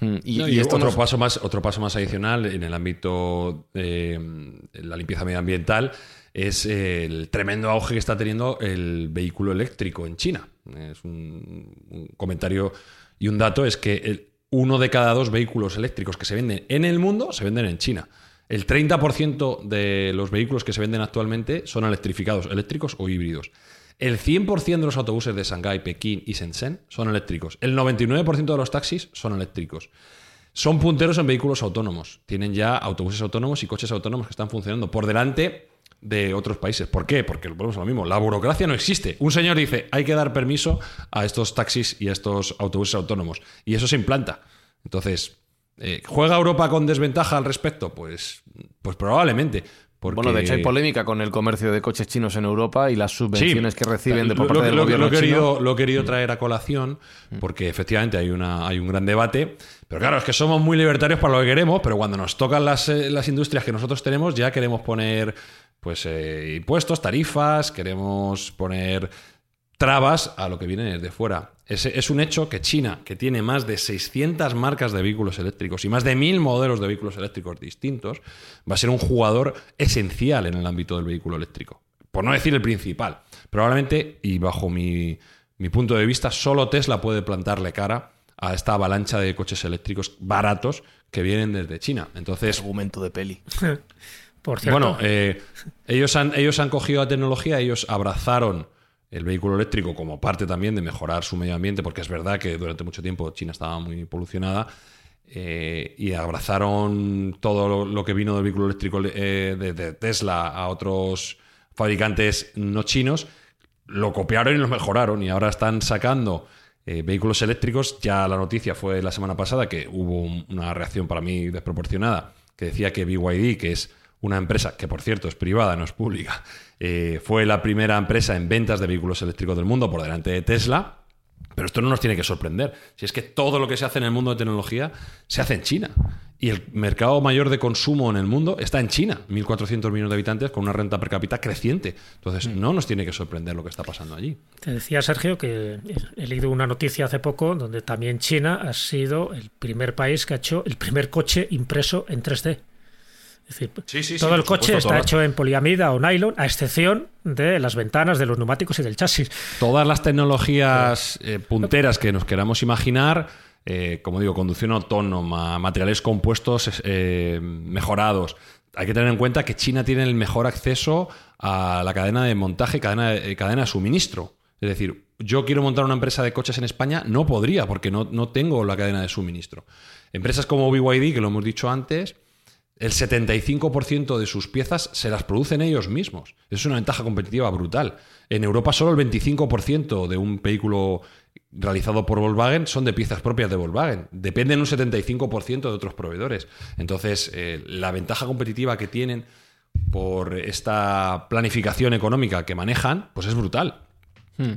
Mm, Y, No, y y esto otro, nos- paso más, otro paso más adicional en el ámbito de la limpieza medioambiental es el tremendo auge que está teniendo el vehículo eléctrico en China. Es un, un comentario y un dato es que el- uno de cada dos vehículos eléctricos que se venden en el mundo se venden en China. El 30% de los vehículos que se venden actualmente son electrificados, eléctricos o híbridos. El 100% de los autobuses de Shanghái, Pekín y Shenzhen son eléctricos. El 99% de los taxis son eléctricos. Son punteros en vehículos autónomos. Tienen ya autobuses autónomos y coches autónomos que están funcionando por delante de otros países. ¿Por qué? Porque volvemos a lo mismo. La burocracia no existe. Un señor dice, hay que dar permiso a estos taxis y a estos autobuses autónomos. Y eso se implanta. Entonces, eh, ¿juega Europa con desventaja al respecto? Pues, pues probablemente. Porque... Bueno, de hecho hay polémica con el comercio de coches chinos en Europa y las subvenciones Sí. que reciben de por parte lo- del lo- gobierno lo he querido, chino. lo he querido traer a colación porque efectivamente hay, una, hay un gran debate. Pero claro, es que somos muy libertarios para lo que queremos, pero cuando nos tocan las, eh, las industrias que nosotros tenemos ya queremos poner pues eh, impuestos, tarifas, queremos poner trabas a lo que viene desde fuera. Es, es un hecho que China, que tiene más de 600 marcas de vehículos eléctricos y más de 1.000 modelos de vehículos eléctricos distintos, va a ser un jugador esencial en el ámbito del vehículo eléctrico. Por no decir el principal. Probablemente, y bajo mi, mi punto de vista, solo Tesla puede plantarle cara a esta avalancha de coches eléctricos baratos que vienen desde China. Entonces, Argumento de peli. *laughs* Por cierto, bueno, eh, ellos, han, ellos han cogido la tecnología, ellos abrazaron el vehículo eléctrico como parte también de mejorar su medio ambiente, porque es verdad que durante mucho tiempo China estaba muy polucionada, eh, y abrazaron todo lo, que vino del vehículo eléctrico eh, de, Tesla a otros fabricantes no chinos, lo copiaron y lo mejoraron, y ahora están sacando eh, vehículos eléctricos. Ya la noticia fue la semana pasada que hubo un- una reacción para mí desproporcionada, que decía que BYD, que es una empresa que por cierto es privada, no es pública, eh, fue la primera empresa en ventas de vehículos eléctricos del mundo por delante de Tesla. Pero esto no nos tiene que sorprender. Si es que todo lo que se hace en el mundo de tecnología se hace en China. Y el mercado mayor de consumo en el mundo está en China. 1.400 millones de habitantes con una renta per cápita creciente. Entonces no nos tiene que sorprender lo que está pasando allí. Te decía Sergio que he leído una noticia hace poco donde también China ha sido el primer país que ha hecho el primer coche impreso en 3D. Es decir, Sí, sí, sí, todo el coche supuesto, está hecho en poliamida o nylon, a excepción de las ventanas, de los neumáticos y del chasis. Todas las tecnologías eh, punteras que nos queramos imaginar, eh, como digo, conducción autónoma, materiales compuestos eh, mejorados. Hay que tener en cuenta que China tiene el mejor acceso a la cadena de montaje, cadena de, cadena de suministro. Es decir, yo quiero montar una empresa de coches en España, no podría, porque no, no tengo la cadena de suministro. Empresas como BYD, que lo hemos dicho antes, el 75% de sus piezas se las producen ellos mismos. Es una ventaja competitiva brutal. En Europa solo el 25% de un vehículo realizado por Volkswagen son de piezas propias de Volkswagen. Dependen un 75% de otros proveedores. Entonces, eh, la ventaja competitiva que tienen por esta planificación económica que manejan, pues es brutal.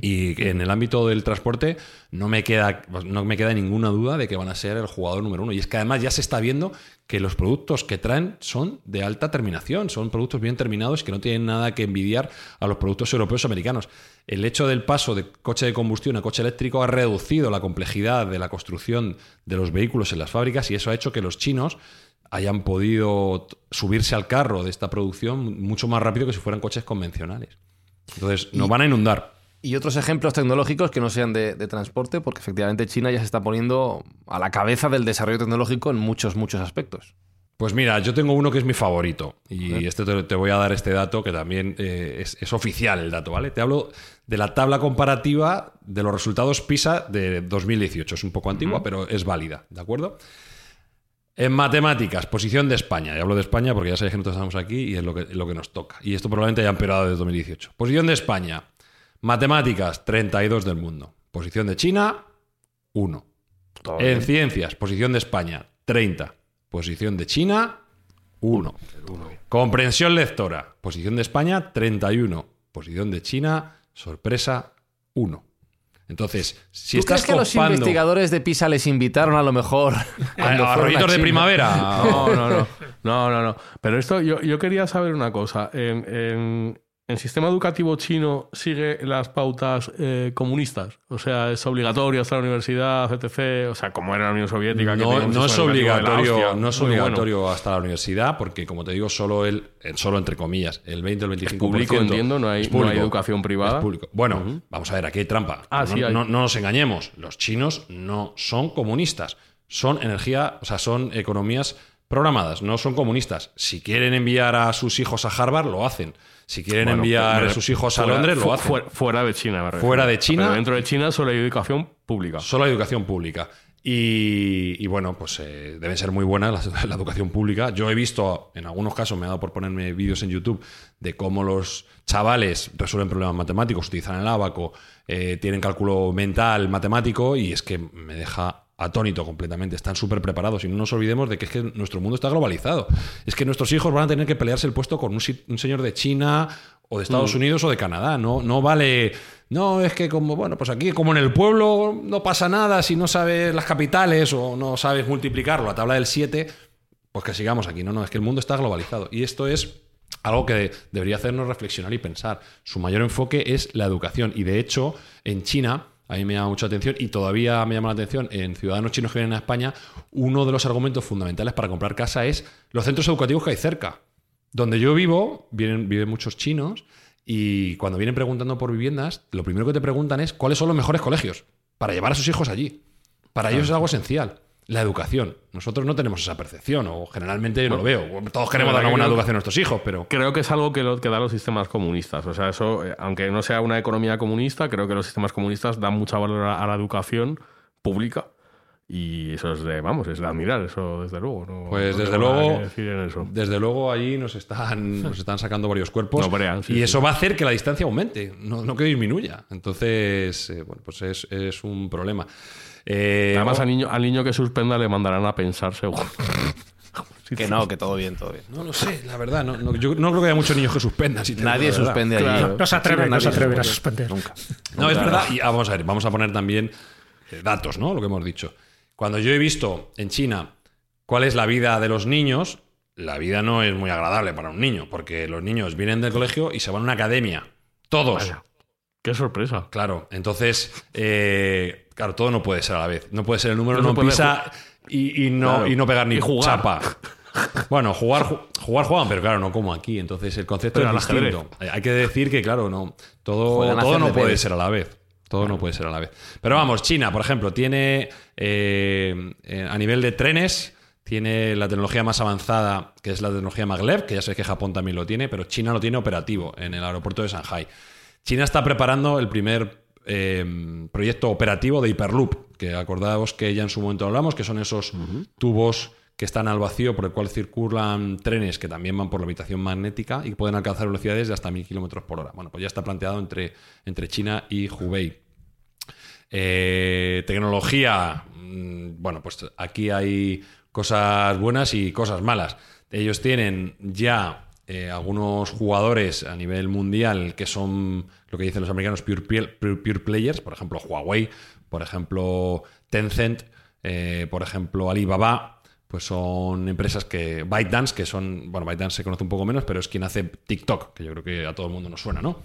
Y en el ámbito del transporte no me, queda, no me queda ninguna duda de que van a ser el jugador número uno. Y es que además ya se está viendo que los productos que traen son de alta terminación, son productos bien terminados que no tienen nada que envidiar a los productos europeos o americanos. El hecho del paso de coche de combustión a coche eléctrico ha reducido la complejidad de la construcción de los vehículos en las fábricas y eso ha hecho que los chinos hayan podido subirse al carro de esta producción mucho más rápido que si fueran coches convencionales. Entonces, nos van a inundar. Y otros ejemplos tecnológicos que no sean de, de transporte, porque efectivamente China ya se está poniendo a la cabeza del desarrollo tecnológico en muchos, muchos aspectos. Pues mira, yo tengo uno que es mi favorito. Y este te, te voy a dar este dato que también eh, es, es oficial el dato, ¿vale? Te hablo de la tabla comparativa de los resultados PISA de 2018. Es un poco antigua, pero es válida, ¿de acuerdo? En matemáticas, posición de España. Y hablo de España porque ya sabéis que nosotros estamos aquí y es lo que, lo que nos toca. Y esto probablemente haya empeorado desde 2018. Posición de España. Matemáticas, 32 del mundo. Posición de China, 1. En ciencias, posición de España, 30. Posición de China, 1. Comprensión lectora, posición de España, 31. Posición de China, sorpresa, 1. Entonces, si ¿Tú estás crees que a los copando- investigadores de PISA les invitaron a lo mejor *laughs* *laughs* cuando a fueron rollitos de primavera. *laughs* No, no, no. No, no, no. Pero esto, yo, yo quería saber una cosa. En, en- ¿El sistema educativo chino sigue las pautas eh, comunistas? O sea, es obligatorio hasta la universidad, etc. O sea, como era la Unión Soviética. No, no es obligatorio, no es bueno. obligatorio hasta la universidad, porque como te digo, solo el, solo entre comillas, el 20 o el 25%. público, entiendo, no hay- es no hay educación privada. Es público. Bueno, vamos a ver, aquí hay trampa. Ah, no, sí hay. no- no nos engañemos, los chinos no son comunistas, son energía, o sea, son economías programadas, no son comunistas. Si quieren enviar a sus hijos a Harvard, lo hacen. Si quieren Bueno, enviar a sus hijos a fuera- Londres, lo hacen. Fuera, fuera de China, me refiero. Fuera de China. Pero dentro de China solo hay educación pública. Solo hay educación pública. Y, y bueno, pues eh, deben ser muy buenas la, la educación pública. Yo he visto, en algunos casos, me ha dado por ponerme vídeos en YouTube de cómo los chavales resuelven problemas matemáticos, utilizan el abaco, eh, tienen cálculo mental matemático y es que me deja atónito completamente. Están súper preparados y no nos olvidemos de que es que nuestro mundo está globalizado. Es que nuestros hijos van a tener que pelearse el puesto con un, señor de China o de Estados Unidos o de Canadá. No, no vale. No, es que como, bueno, pues aquí como en el pueblo no pasa nada si no sabes las capitales o no sabes multiplicarlo, la tabla del 7, pues que sigamos aquí. No, no, es que el mundo está globalizado. Y esto es algo que debería hacernos reflexionar y pensar. Su mayor enfoque es la educación. Y de hecho, en China, a mí me llama mucha atención y todavía me llama la atención en ciudadanos chinos que vienen a España, uno de los argumentos fundamentales para comprar casa es los centros educativos que hay cerca. Donde yo vivo, vienen, viven muchos chinos y cuando vienen preguntando por viviendas, lo primero que te preguntan es cuáles son los mejores colegios para llevar a sus hijos allí. Para ellos es algo esencial. La educación. Nosotros no tenemos esa percepción, o generalmente no lo veo. Todos queremos dar una buena educación a nuestros hijos, pero. Creo que es algo que, lo, que dan los sistemas comunistas. O sea, eso, eh, aunque no sea una economía comunista, creo que los sistemas comunistas dan mucha valor a, a la educación pública. Y eso es de, vamos, es de admirar, eso desde luego. No, Pues no desde luego, desde luego allí nos están, *laughs* nos están sacando varios cuerpos No brean, sí, y sí. eso va a hacer que la distancia aumente, no, no que disminuya. Entonces, eh, bueno, pues es, es un problema. Eh, Además, al niño, al niño que suspenda le mandarán a pensar, seguro. *laughs* Que no, que todo bien, todo bien. no lo sé, la verdad. No, no- yo no creo que haya muchos niños que suspendan. si Nadie suspende allí. Claro. No se atreven, no se atreven a suspende. suspender. Nunca. No, es verdad. Y ah, vamos a ver, vamos a poner también eh, datos, ¿no? Lo que hemos dicho. Cuando yo he visto en China cuál es la vida de los niños, la vida no es muy agradable para un niño, porque los niños vienen del colegio y se van a una academia. Todos. Vaya. Qué sorpresa. Claro, entonces, eh, claro, todo no puede ser a la vez. No puede ser el número No pisa y, y no, Claro. y no pegar ni jugar. chapa. *laughs* Bueno, jugar, ju- jugar juegan, pero claro, no como aquí. Entonces el concepto Pero es distinto. Hay que decir que, claro, no, todo, todo no puede ser a la vez. Todo no puede ser a la vez. Pero vamos, China, por ejemplo, tiene eh, eh, a nivel de trenes, tiene la tecnología más avanzada, que es la tecnología maglev, que ya sé que Japón también lo tiene, pero China lo tiene operativo en el aeropuerto de Shanghai. China está preparando el primer eh, proyecto operativo de Hyperloop, que acordaos que ya en su momento hablamos, que son esos tubos que están al vacío por el cual circulan trenes que también van por la habitación magnética y pueden alcanzar velocidades de hasta 1000 kilómetros por hora. Bueno, pues ya está planteado entre, entre China y Hubei. Eh, tecnología, mm, bueno, pues aquí hay cosas buenas y cosas malas. Ellos tienen ya eh, algunos jugadores a nivel mundial que son lo que dicen los americanos pure, pl- pure- pure players, por ejemplo Huawei, por ejemplo Tencent, eh, por ejemplo Alibaba, pues son empresas que ByteDance, que son, bueno, ByteDance se conoce un poco menos, pero es quien hace TikTok, que yo creo que a todo el mundo nos suena, ¿no?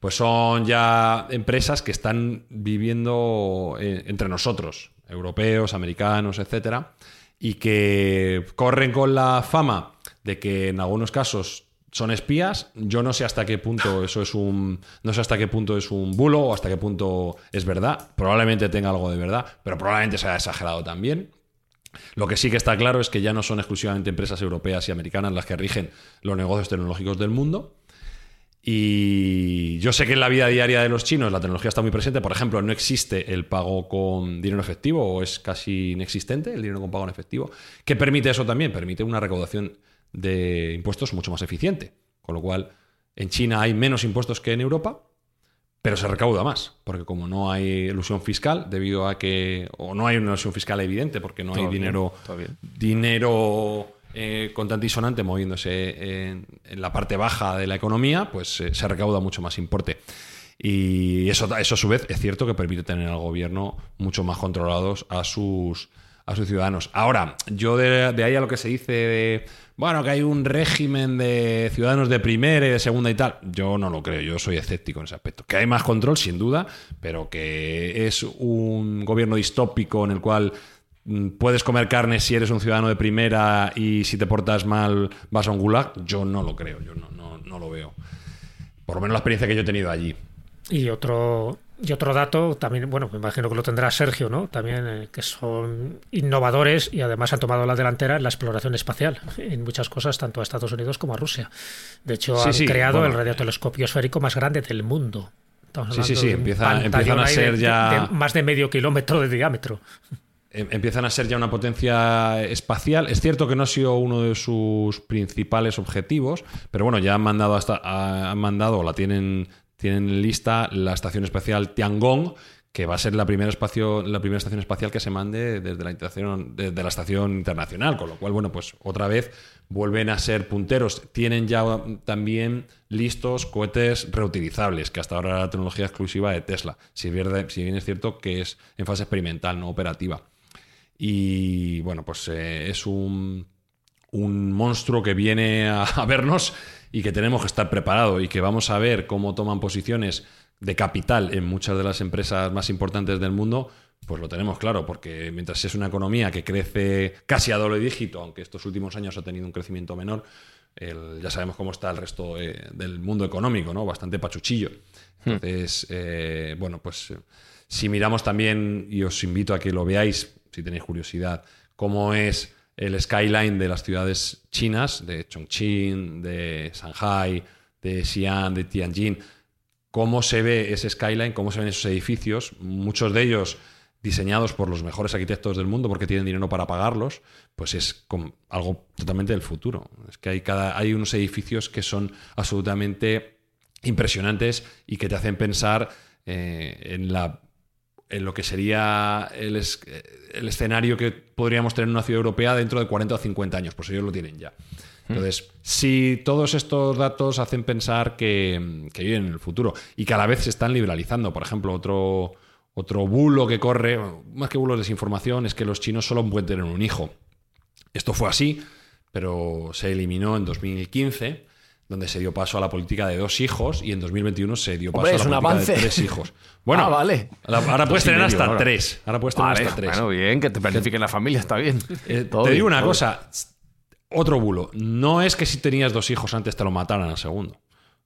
Pues son ya empresas que están viviendo eh, entre nosotros, europeos, americanos, etcétera, y que corren con la fama de que en algunos casos son espías. Yo no sé hasta qué punto eso es un. No sé hasta qué punto es un bulo o hasta qué punto es verdad. Probablemente tenga algo de verdad, pero probablemente sea exagerado también. Lo que sí que está claro es que ya no son exclusivamente empresas europeas y americanas las que rigen los negocios tecnológicos del mundo. Y yo sé que en la vida diaria de los chinos la tecnología está muy presente. Por ejemplo, no existe el pago con dinero efectivo o es casi inexistente el dinero con pago en efectivo. ¿Qué permite eso también? Permite una recaudación de impuestos mucho más eficiente. Con lo cual, en China hay menos impuestos que en Europa, pero se recauda más, porque como no hay ilusión fiscal, debido a que, o no hay una ilusión fiscal evidente, porque no hay bien, dinero, dinero eh, contante y sonante moviéndose en, en la parte baja de la economía, pues eh, se recauda mucho más importe. Y eso, eso a su vez es cierto que permite tener al gobierno mucho más controlados a sus, a sus ciudadanos. Ahora, yo de, ahí a lo que se dice de, bueno, que hay un régimen de ciudadanos de primera y de segunda y tal, yo no lo creo, yo soy escéptico en ese aspecto. Que hay más control, sin duda, pero que es un gobierno distópico en el cual mm, puedes comer carne si eres un ciudadano de primera y si te portas mal vas a un gulag, yo no lo creo, yo no, no lo veo. Por lo menos la experiencia que yo he tenido allí. Y otro, y otro dato, también, bueno, me imagino que lo tendrá Sergio, ¿no? También eh, que son innovadores y además han tomado la delantera en la exploración espacial, en muchas cosas, tanto a Estados Unidos como a Rusia. De hecho, Sí, han sí, creado bueno, el radiotelescopio esférico más grande del mundo. Sí, sí, sí, empieza- empiezan a ser de- ya- de más de medio kilómetro de diámetro. em- empiezan a ser ya una potencia espacial. Es cierto que no ha sido uno de sus principales objetivos, pero bueno, ya han mandado hasta han mandado, o la tienen, tienen lista la estación espacial Tiangong, que va a ser la primera estación espacial que se mande desde la desde la estación internacional, con lo cual, bueno, pues otra vez vuelven a ser punteros. Tienen ya también listos cohetes reutilizables, que hasta ahora era la tecnología exclusiva de Tesla. Si bien, si bien es cierto que es en fase experimental, no operativa. Y bueno, pues eh, es un, un monstruo que viene a, a vernos y que tenemos que estar preparados y que vamos a ver cómo toman posiciones de capital en muchas de las empresas más importantes del mundo, pues lo tenemos claro, porque mientras es una economía que crece casi a doble dígito, aunque estos últimos años ha tenido un crecimiento menor, el- ya sabemos cómo está el resto eh, del mundo económico, ¿no? Bastante pachuchillo. Entonces, eh, bueno, pues eh, si miramos también, y os invito a que lo veáis, si tenéis curiosidad, cómo es el skyline de las ciudades chinas, de Chongqing, de Shanghai, de Xi'an, de Tianjin, cómo se ve ese skyline, cómo se ven esos edificios, muchos de ellos diseñados por los mejores arquitectos del mundo porque tienen dinero para pagarlos, pues es algo totalmente del futuro. Es que hay, cada, hay unos edificios que son absolutamente impresionantes y que te hacen pensar eh, en, la, en lo que sería el, es- el escenario que podríamos tener en una ciudad europea dentro de 40 o 50 años, pues ellos lo tienen ya. Entonces, si todos estos datos hacen pensar que, que viven en el futuro y que a la vez se están liberalizando, por ejemplo, otro, otro bulo que corre, más que bulo de desinformación, es que los chinos solo pueden tener un hijo. Esto fue así, pero se eliminó en 2015, donde se dio paso a la política de dos hijos, y en 2021 se dio paso Hombre, a la política avance. de tres hijos. *laughs* Bueno, Ah, vale. ahora- puedes tener hasta ahora. tres. Ahora puedes tener Vale, hasta tres. bueno, bien, que te planifiquen la familia, está bien. *laughs* Eh, Todo te bien, digo una todo cosa, otro bulo. No es que si tenías dos hijos antes te lo mataran al segundo.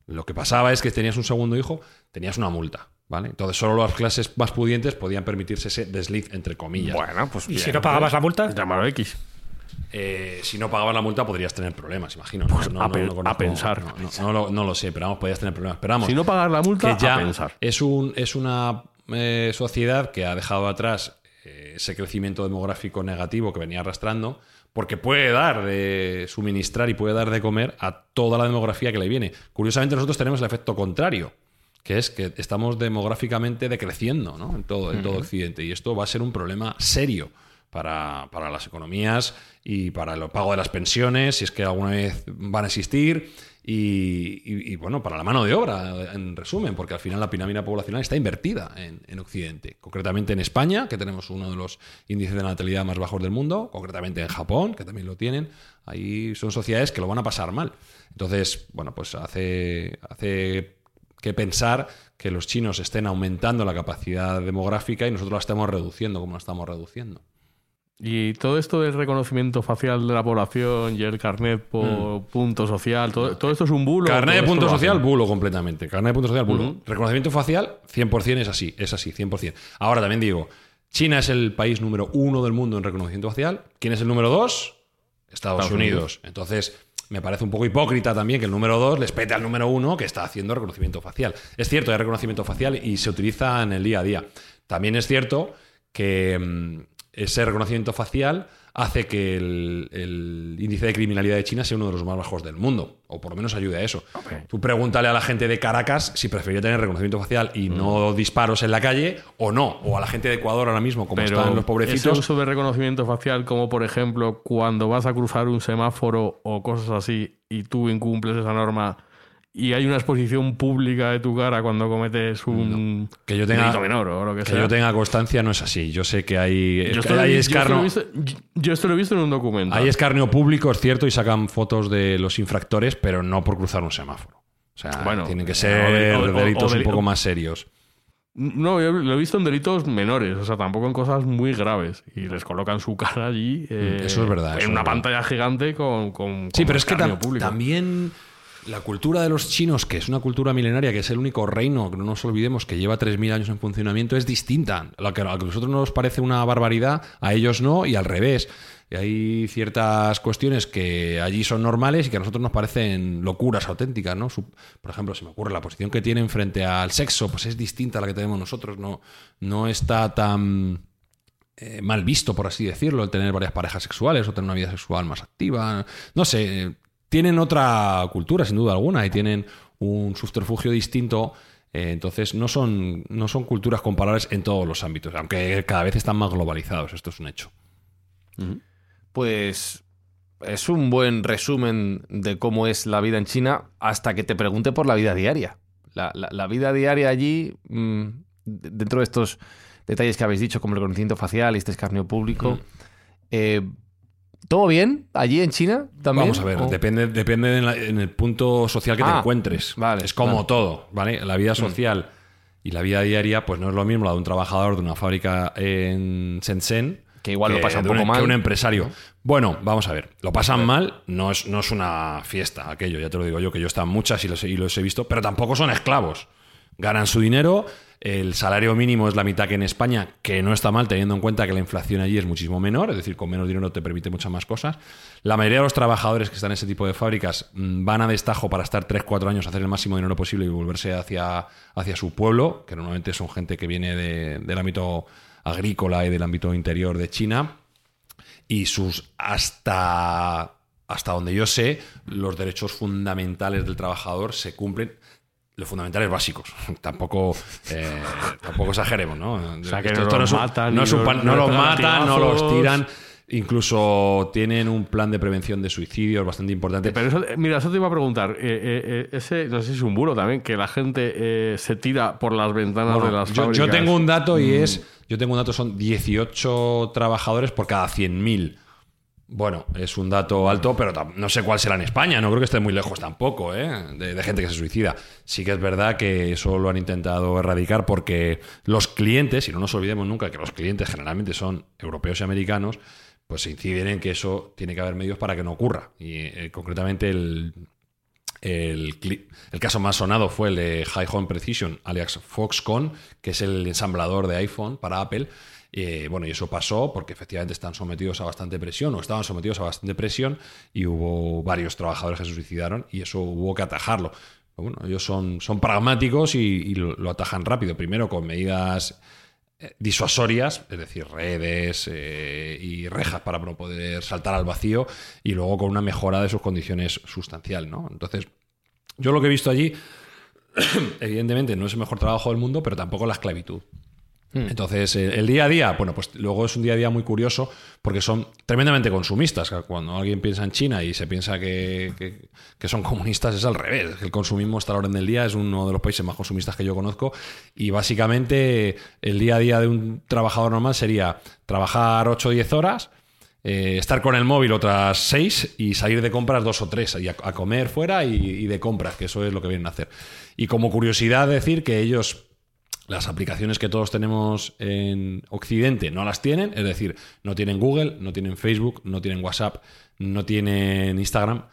Lo que pasaba es que si tenías un segundo hijo, tenías una multa. ¿vale? Entonces solo las clases más pudientes podían permitirse ese desliz, entre comillas. Bueno, pues ¿Y bien, si no pagabas la multa? Llámalo X. Eh, si no pagabas la multa podrías tener problemas, imagino. Pues a pe- a pensar. No, no- no lo, no lo sé, pero vamos, podías tener problemas. Pero vamos, Si no pagas la multa, que ya a pensar. Es, un, es una eh, sociedad que ha dejado atrás eh, ese crecimiento demográfico negativo que venía arrastrando, porque puede dar de suministrar y puede dar de comer a toda la demografía que le viene. Curiosamente, nosotros tenemos el efecto contrario, que es que estamos demográficamente decreciendo ¿no? en, todo, en todo Occidente, y esto va a ser un problema serio. Para, para las economías y para el pago de las pensiones, si es que alguna vez van a existir, y, bueno, para la mano de obra, en resumen, porque al final la pirámide poblacional está invertida en, en Occidente, concretamente en España, que tenemos uno de los índices de natalidad más bajos del mundo, concretamente en Japón, que también lo tienen, ahí son sociedades que lo van a pasar mal. Entonces, bueno, pues hace, hace que pensar que los chinos estén aumentando la capacidad demográfica y nosotros la estamos reduciendo como la estamos reduciendo. Y todo esto del reconocimiento facial de la población y el carnet por punto social, todo, todo esto es un bulo. Carnet de punto social, hacen. bulo completamente. Carnet de punto social, bulo. Reconocimiento facial, 100% es así, es así, 100%. Ahora también digo, China es el país número uno del mundo en reconocimiento facial. ¿Quién es el número dos? Estados, Estados Unidos. Entonces, me parece un poco hipócrita también que el número dos les pete al número uno que está haciendo reconocimiento facial. Es cierto, hay reconocimiento facial y se utiliza en el día a día. También es cierto que mm, ese reconocimiento facial hace que el, el índice de criminalidad de China sea uno de los más bajos del mundo, o por lo menos ayude a eso. Tú pregúntale a la gente de Caracas si prefería tener reconocimiento facial y no disparos en la calle o no, o a la gente de Ecuador ahora mismo, como Pero están los ese pobrecitos. uso de reconocimiento facial, como por ejemplo cuando vas a cruzar un semáforo o cosas así y tú incumples esa norma y hay una exposición pública de tu cara cuando cometes un Que yo tenga- delito menor o lo que, Que sea. yo tenga constancia no es así. Yo sé que hay, Yo esto, lo hay yo esto lo he visto, yo- yo esto lo he visto en un documento. hay escarnio público, es cierto, y sacan fotos de los infractores, pero no por cruzar un semáforo. O sea, Bueno, tienen que ser o o- delitos un poco más serios. No, yo lo he visto en delitos menores, o sea, tampoco en cosas muy graves. Y les colocan su cara allí. eh, Mm, eso es verdad, En una verdad. pantalla gigante con. con Sí, pero es que escarnio tam- público. también la cultura de los chinos, que es una cultura milenaria, que es el único reino, que no nos olvidemos, que lleva 3.000 años en funcionamiento, es distinta. Lo que a nosotros nos parece una barbaridad, a ellos no, y al revés. Y hay ciertas cuestiones que allí son normales y que a nosotros nos parecen locuras auténticas, ¿no? Por ejemplo, se me ocurre la posición que tienen frente al sexo, pues es distinta a la que tenemos nosotros, no, no está tan eh, mal visto, por así decirlo, el tener varias parejas sexuales o tener una vida sexual más activa. No sé, tienen otra cultura, sin duda alguna, y tienen un subterfugio distinto. eh, entonces, no son, no son culturas comparables en todos los ámbitos, aunque cada vez están más globalizados. Esto es un hecho. Pues es un buen resumen de cómo es la vida en China hasta que te pregunte por la vida diaria. La, la- la vida diaria allí, mm, dentro de estos detalles que habéis dicho, como el reconocimiento facial y este escarnio público, eh, ¿todo bien allí en China también? Vamos a ver, ¿O- depende, depende en, la- en el punto social que te Ah, encuentres. vale, es como vale. todo, ¿vale? La vida social y la vida diaria, pues no es lo mismo la de un trabajador de una fábrica en Shenzhen. Que igual lo pasa un poco que mal. un empresario. Bueno, vamos a ver. Lo pasan mal, no es, no es una fiesta aquello, ya te lo digo yo, que yo están muchas y los, y los he visto, pero tampoco son esclavos. Ganan su dinero, el salario mínimo es la mitad que en España, que no está mal teniendo en cuenta que la inflación allí es muchísimo menor, es decir, con menos dinero te permite muchas más cosas. La mayoría de los trabajadores que están en ese tipo de fábricas mm, van a destajo para estar 3-4 años, hacer el máximo dinero posible y volverse hacia, hacia su pueblo, que normalmente son gente que viene de- del ámbito agrícola y del ámbito interior de China y sus hasta hasta donde yo sé los derechos fundamentales del trabajador se cumplen los fundamentales básicos *laughs* tampoco eh, tampoco exageremos no O sea, que no los matan, no, los- matan no los tiran. Incluso tienen un plan de prevención de suicidios bastante importante. Pero eso, eh, mira, eso te iba a preguntar. Eh, ese, no sé si es un bulo también, que la gente eh, se tira por las ventanas Bueno, de las yo, yo tengo un dato y Mm. es yo tengo un dato son 18 trabajadores por cada 100.000 Bueno, es un dato alto, pero no sé cuál será en España. No creo que esté muy lejos tampoco, ¿eh? de, gente que se suicida. Sí que es verdad que eso lo han intentado erradicar porque los clientes, y no nos olvidemos nunca que los clientes generalmente son europeos y americanos, pues se inciden en que eso tiene que haber medios para que no ocurra. Y eh, concretamente el, el caso más sonado fue el de High Home Precision, alias Foxconn, que es el ensamblador de iPhone para Apple. Eh, bueno, y eso pasó porque efectivamente están sometidos a bastante presión o estaban sometidos a bastante presión y hubo varios trabajadores que se suicidaron y eso hubo que atajarlo. Bueno, ellos son, son pragmáticos y, lo atajan rápido. Primero con medidas eh, disuasorias, es decir, redes eh, y rejas para no poder saltar al vacío, y luego con una mejora de sus condiciones sustancial, ¿no? Entonces, yo lo que he visto allí, *coughs* evidentemente, no es el mejor trabajo del mundo, pero tampoco la esclavitud. Entonces, eh, el día a día, bueno, pues luego es un día a día muy curioso porque son tremendamente consumistas. Cuando alguien piensa en China y se piensa que, son comunistas, es al revés. El consumismo está a la orden del día, es uno de los países más consumistas que yo conozco. Y básicamente, el día a día de un trabajador normal sería trabajar 8 o 10 horas. eh, estar con el móvil otras 6 y salir de compras dos o tres, y a, a comer fuera y, y de compras, que eso es lo que vienen a hacer. Y como curiosidad decir que ellos las aplicaciones que todos tenemos en Occidente no las tienen, es decir, no tienen Google, no tienen Facebook, no tienen WhatsApp, no tienen Instagram.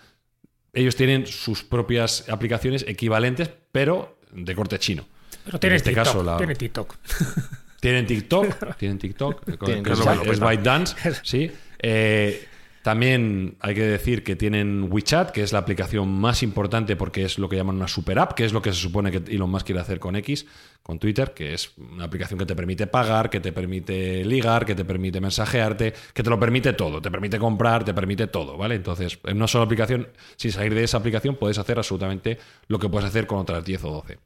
Ellos tienen sus propias aplicaciones equivalentes, pero de corte chino. Pero tiene En este TikTok. caso, la- Tiene TikTok. Tienen TikTok, tienen TikTok, *laughs* Tienen es, es ByteDance, sí. Eh, también hay que decir que tienen WeChat, que es la aplicación más importante porque es lo que llaman una super app, que es lo que se supone que Elon Musk quiere hacer con X, con Twitter, que es una aplicación que te permite pagar, que te permite ligar, que te permite mensajearte, que te lo permite todo, te permite comprar, te permite todo, ¿vale? Entonces, en una sola aplicación, sin salir de esa aplicación, puedes hacer absolutamente lo que puedes hacer con otras 10 o 12.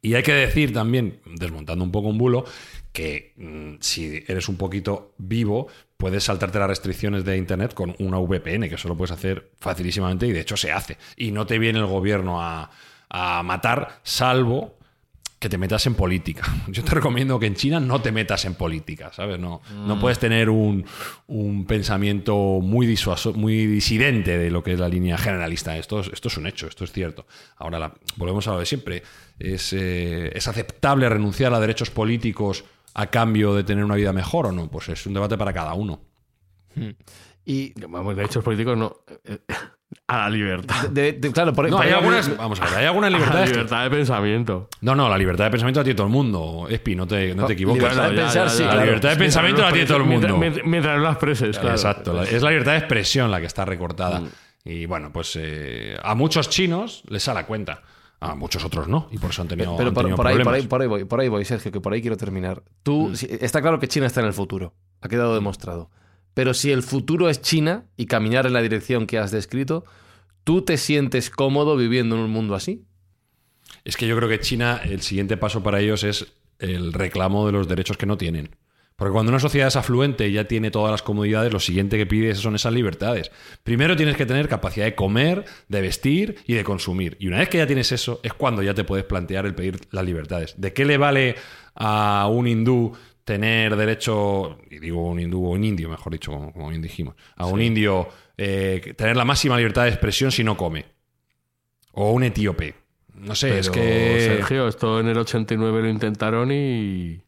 Y hay que decir también, desmontando un poco un bulo, que mm, si eres un poquito vivo, puedes saltarte las restricciones de Internet con una VPN, que eso lo puedes hacer facilísimamente y de hecho se hace. Y no te viene el gobierno a, a matar, salvo que te metas en política. *laughs* Yo te recomiendo que en China no te metas en política, ¿sabes? No, no puedes tener un, un pensamiento muy, muy disidente de lo que es la línea generalista. Esto es, esto es un hecho, esto es cierto. Ahora, volvemos a lo de siempre. ¿Es, eh, ¿Es aceptable renunciar a derechos políticos a cambio de tener una vida mejor o no? Pues es un debate para cada uno. Y Vamos, derechos políticos no. eh, A la libertad. de- de- claro, por, No, hay algunas, vamos a ver, hay algunas *laughs* la libertades. que- libertad de pensamiento. no, no, la libertad de pensamiento la tiene todo el mundo. Espi, no te, no te equivoques. Libertad de pensar, sí, La claro. libertad de pensamiento la tiene todo el mundo. Mientras, mientras no las preses, claro. Exacto, la- es la libertad de expresión la que está recortada. Y bueno, pues eh, a muchos chinos les sale a cuenta. A muchos otros no. Y por eso han tenido, Pero han por, tenido por ahí, por, ahí, por ahí voy, por ahí voy, Sergio, que por ahí quiero terminar. Tú, sí, está claro que China está en el futuro. ha quedado demostrado. Pero si el futuro es China y caminar en la dirección que has descrito, ¿tú te sientes cómodo viviendo en un mundo así? Es que yo creo que China, el siguiente paso para ellos es el reclamo de los derechos que no tienen. Porque cuando una sociedad es afluente y ya tiene todas las comodidades, lo siguiente que pides son esas libertades. Primero tienes que tener capacidad de comer, de vestir y de consumir. Y una vez que ya tienes eso, es cuando ya te puedes plantear el pedir las libertades. ¿De qué le vale a un hindú tener derecho, y digo un hindú o un indio, mejor dicho, como, bien dijimos, a un indio eh, tener la máxima libertad de expresión si no come? O un etíope. No sé, es que... Sergio, esto en el 89 lo intentaron y...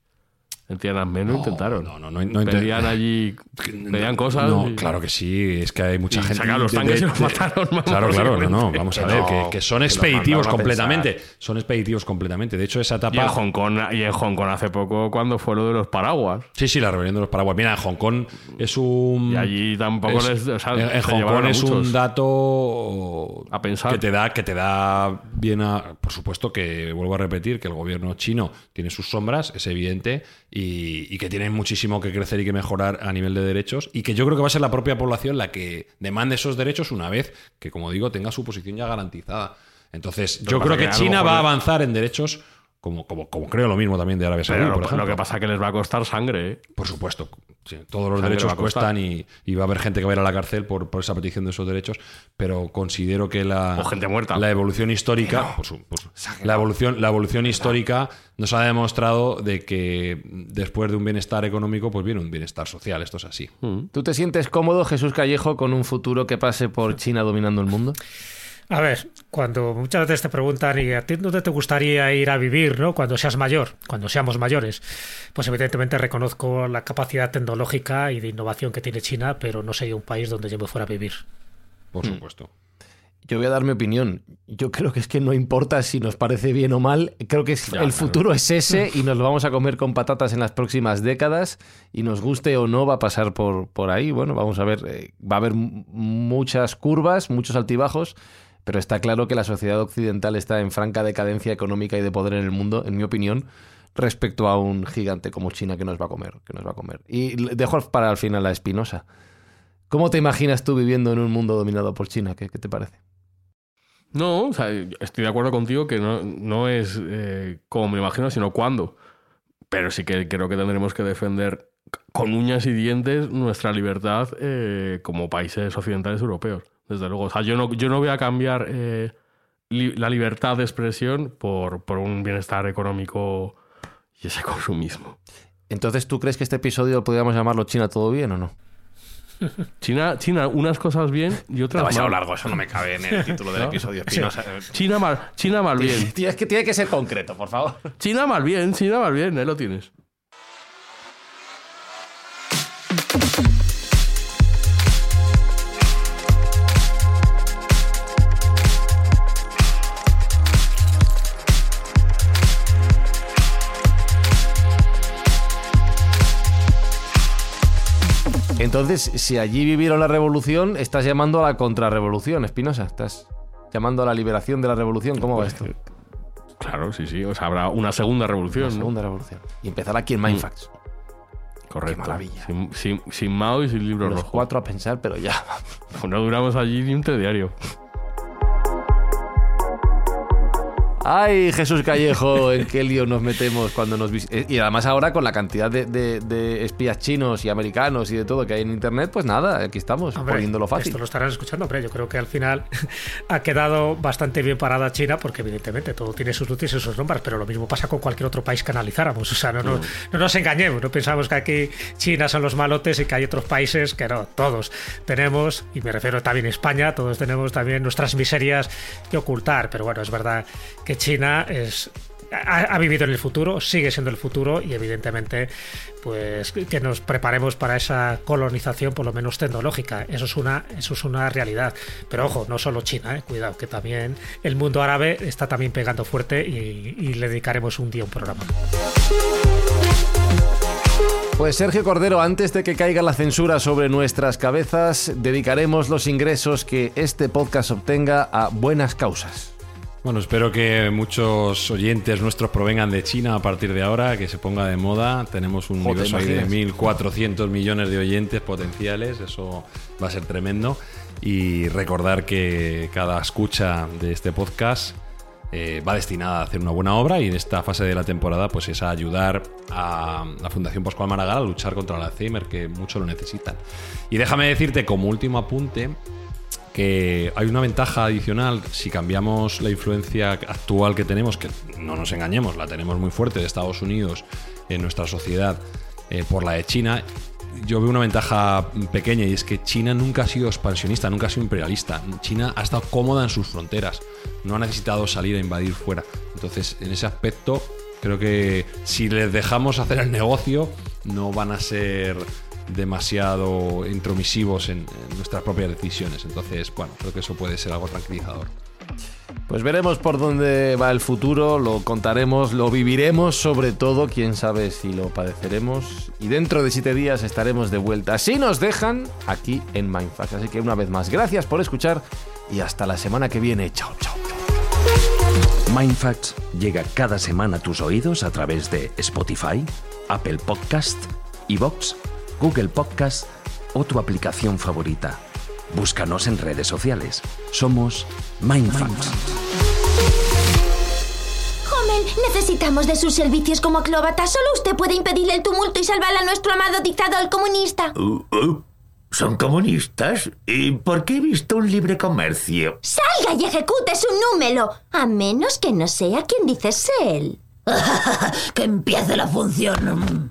En Tiananmen lo intentaron. No, no, no, no Pedían *laughs* allí, pedían cosas. No, y- claro que sí, es que hay mucha y gente. sacaron los tanques de- y los mataron. vamos, Claro, claro, no, no, *laughs* vamos a ver, no, que, que son expeditivos completamente. Son expeditivos completamente. De hecho, esa etapa. Y en Hong Kong, y en Hong Kong hace poco cuando fue lo de los paraguas. Sí, sí, la rebelión de los paraguas. Mira, en Hong Kong es un. Y allí tampoco es- les. o sea, en, en se Hong Kong es un dato A pensar. que te da que te da bien a por supuesto que vuelvo a repetir que el gobierno chino tiene sus sombras es evidente y, y que tienen muchísimo que crecer y que mejorar a nivel de derechos y que yo creo que va a ser la propia población la que demande esos derechos una vez que como digo tenga su posición ya garantizada. Entonces yo creo que que China va a avanzar en derechos como, como, como creo lo mismo también de Arabia Saudí, por lo, ejemplo. lo que pasa es que les va a costar sangre. ¿eh? Por supuesto. Sí, todos los Sangre derechos va cuestan y, y va a haber gente que va a ir a la cárcel por, por esa petición de esos derechos, pero considero que la, O gente muerta. la evolución histórica, por su- por su- la evolución, la evolución histórica nos ha demostrado de que después de un bienestar económico, pues viene un bienestar social. Esto es así. ¿Tú te sientes cómodo, Jesús Callejo, con un futuro que pase por China dominando el mundo? A ver, cuando muchas veces te preguntan, ¿y a ti dónde te gustaría ir a vivir, no? Cuando seas mayor, cuando seamos mayores, pues evidentemente reconozco la capacidad tecnológica y de innovación que tiene China, pero no sería un país donde yo me fuera a vivir. Por supuesto. Yo voy a dar mi opinión. Yo creo que es que no importa si nos parece bien o mal. Creo que es- Ya, el claro. futuro es ese y nos lo vamos a comer con patatas en las próximas décadas. Y nos guste o no, va a pasar por, por ahí. Bueno, vamos a ver. eh, va a haber muchas curvas, muchos altibajos. Pero está claro que la sociedad occidental está en franca decadencia económica y de poder en el mundo, en mi opinión, respecto a un gigante como China que nos va a comer. Que nos va a comer. Y dejo para al final a Espinosa. ¿Cómo te imaginas tú viviendo en un mundo dominado por China? ¿Qué, qué te parece? No, o sea, estoy de acuerdo contigo que no, no es eh, como me imagino, sino cuándo. Pero sí que creo que tendremos que defender con uñas y dientes nuestra libertad eh, como países occidentales europeos. Desde luego. O sea, yo no, yo no voy a cambiar eh, li- la libertad de expresión por, por un bienestar económico y ese *laughs* consumismo. Entonces, ¿tú crees que este episodio podríamos llamarlo China todo bien o no? China, China, unas cosas bien y otras mal. largo, eso no me cabe en el *laughs* título del episodio. Espinosa. China mal, China mal bien. *laughs* Es que tiene que ser concreto, por favor. China mal bien, China mal bien, ahí lo tienes. Entonces, si allí vivieron la revolución, estás llamando a la contrarrevolución, Espinosa. Estás llamando a la liberación de la revolución. ¿Cómo va esto? Claro, sí, sí. O sea, habrá una segunda revolución. ¿no? segunda revolución. Y empezar aquí en Mindfacts. Correcto. Qué maravilla. Sin, sin, sin Mao y sin libro Los rojo. cuatro a pensar, pero ya. *laughs* No duramos allí ni un telediario. Ay, Jesús Callejo, en qué lío nos metemos cuando nos eh, Y además ahora con la cantidad de, de- de espías chinos y americanos y de todo que hay en internet, pues nada, aquí estamos, Hombre, poniéndolo fácil. Esto lo estarán escuchando, hombre. Yo creo que al final *laughs* ha quedado bastante bien parada China, porque evidentemente todo tiene sus luces y sus sombras, pero lo mismo pasa con cualquier otro país que analizáramos. O sea, no, nos- no nos engañemos, no pensamos que aquí China son los malotes y que hay otros países que no, todos tenemos, y me refiero también a España, todos tenemos también nuestras miserias que ocultar, pero bueno, es verdad que China es ha, vivido en el futuro, sigue siendo el futuro y evidentemente pues que nos preparemos para esa colonización por lo menos tecnológica. Eso es una eso es una realidad. Pero ojo, no solo China, eh, cuidado que también el mundo árabe está también pegando fuerte y, y le dedicaremos un día un programa. Pues Sergio Cordero, antes de que caiga la censura sobre nuestras cabezas, dedicaremos los ingresos que este podcast obtenga a buenas causas. Bueno, espero que muchos oyentes nuestros provengan de China a partir de ahora, que se ponga de moda. Tenemos un Joder, universo ahí de imaginas. 1.400 millones de oyentes potenciales, eso va a ser tremendo. Y recordar que cada escucha de este podcast eh, va destinada a hacer una buena obra y en esta fase de la temporada pues es a ayudar a la Fundación Pascual Maragall a luchar contra el Alzheimer, que mucho lo necesitan. Y déjame decirte como último apunte que hay una ventaja adicional si cambiamos la influencia actual que tenemos, que no nos engañemos, la tenemos muy fuerte de Estados Unidos en nuestra sociedad eh, por la de China. Yo veo una ventaja pequeña y es que China nunca ha sido expansionista, nunca ha sido imperialista. China ha estado cómoda en sus fronteras, no ha necesitado salir a invadir fuera. Entonces, en ese aspecto, creo que si les dejamos hacer el negocio, no van a ser demasiado intromisivos en, en nuestras propias decisiones. Entonces, bueno, creo que eso puede ser algo tranquilizador. Pues veremos por dónde va el futuro, lo contaremos, lo viviremos sobre todo, quién sabe si lo padeceremos. Y dentro de siete días estaremos de vuelta. Si nos dejan, aquí en Mindfax. Así que una vez más, gracias por escuchar y hasta la semana que viene. Chao, chao. Mindfacts llega cada semana a tus oídos a través de Spotify, Apple Podcast, Evox, Google Podcast o tu aplicación favorita. Búscanos en redes sociales. Somos Mindfacts. Joven, necesitamos de sus servicios como acróbata. Solo usted puede impedir el tumulto y salvar a nuestro amado dictador comunista. Uh, uh, ¿Son comunistas? ¿Y por qué he visto un libre comercio? Salga y ejecute su número. A menos que no sea quien dice ser él. *laughs* que empiece la función.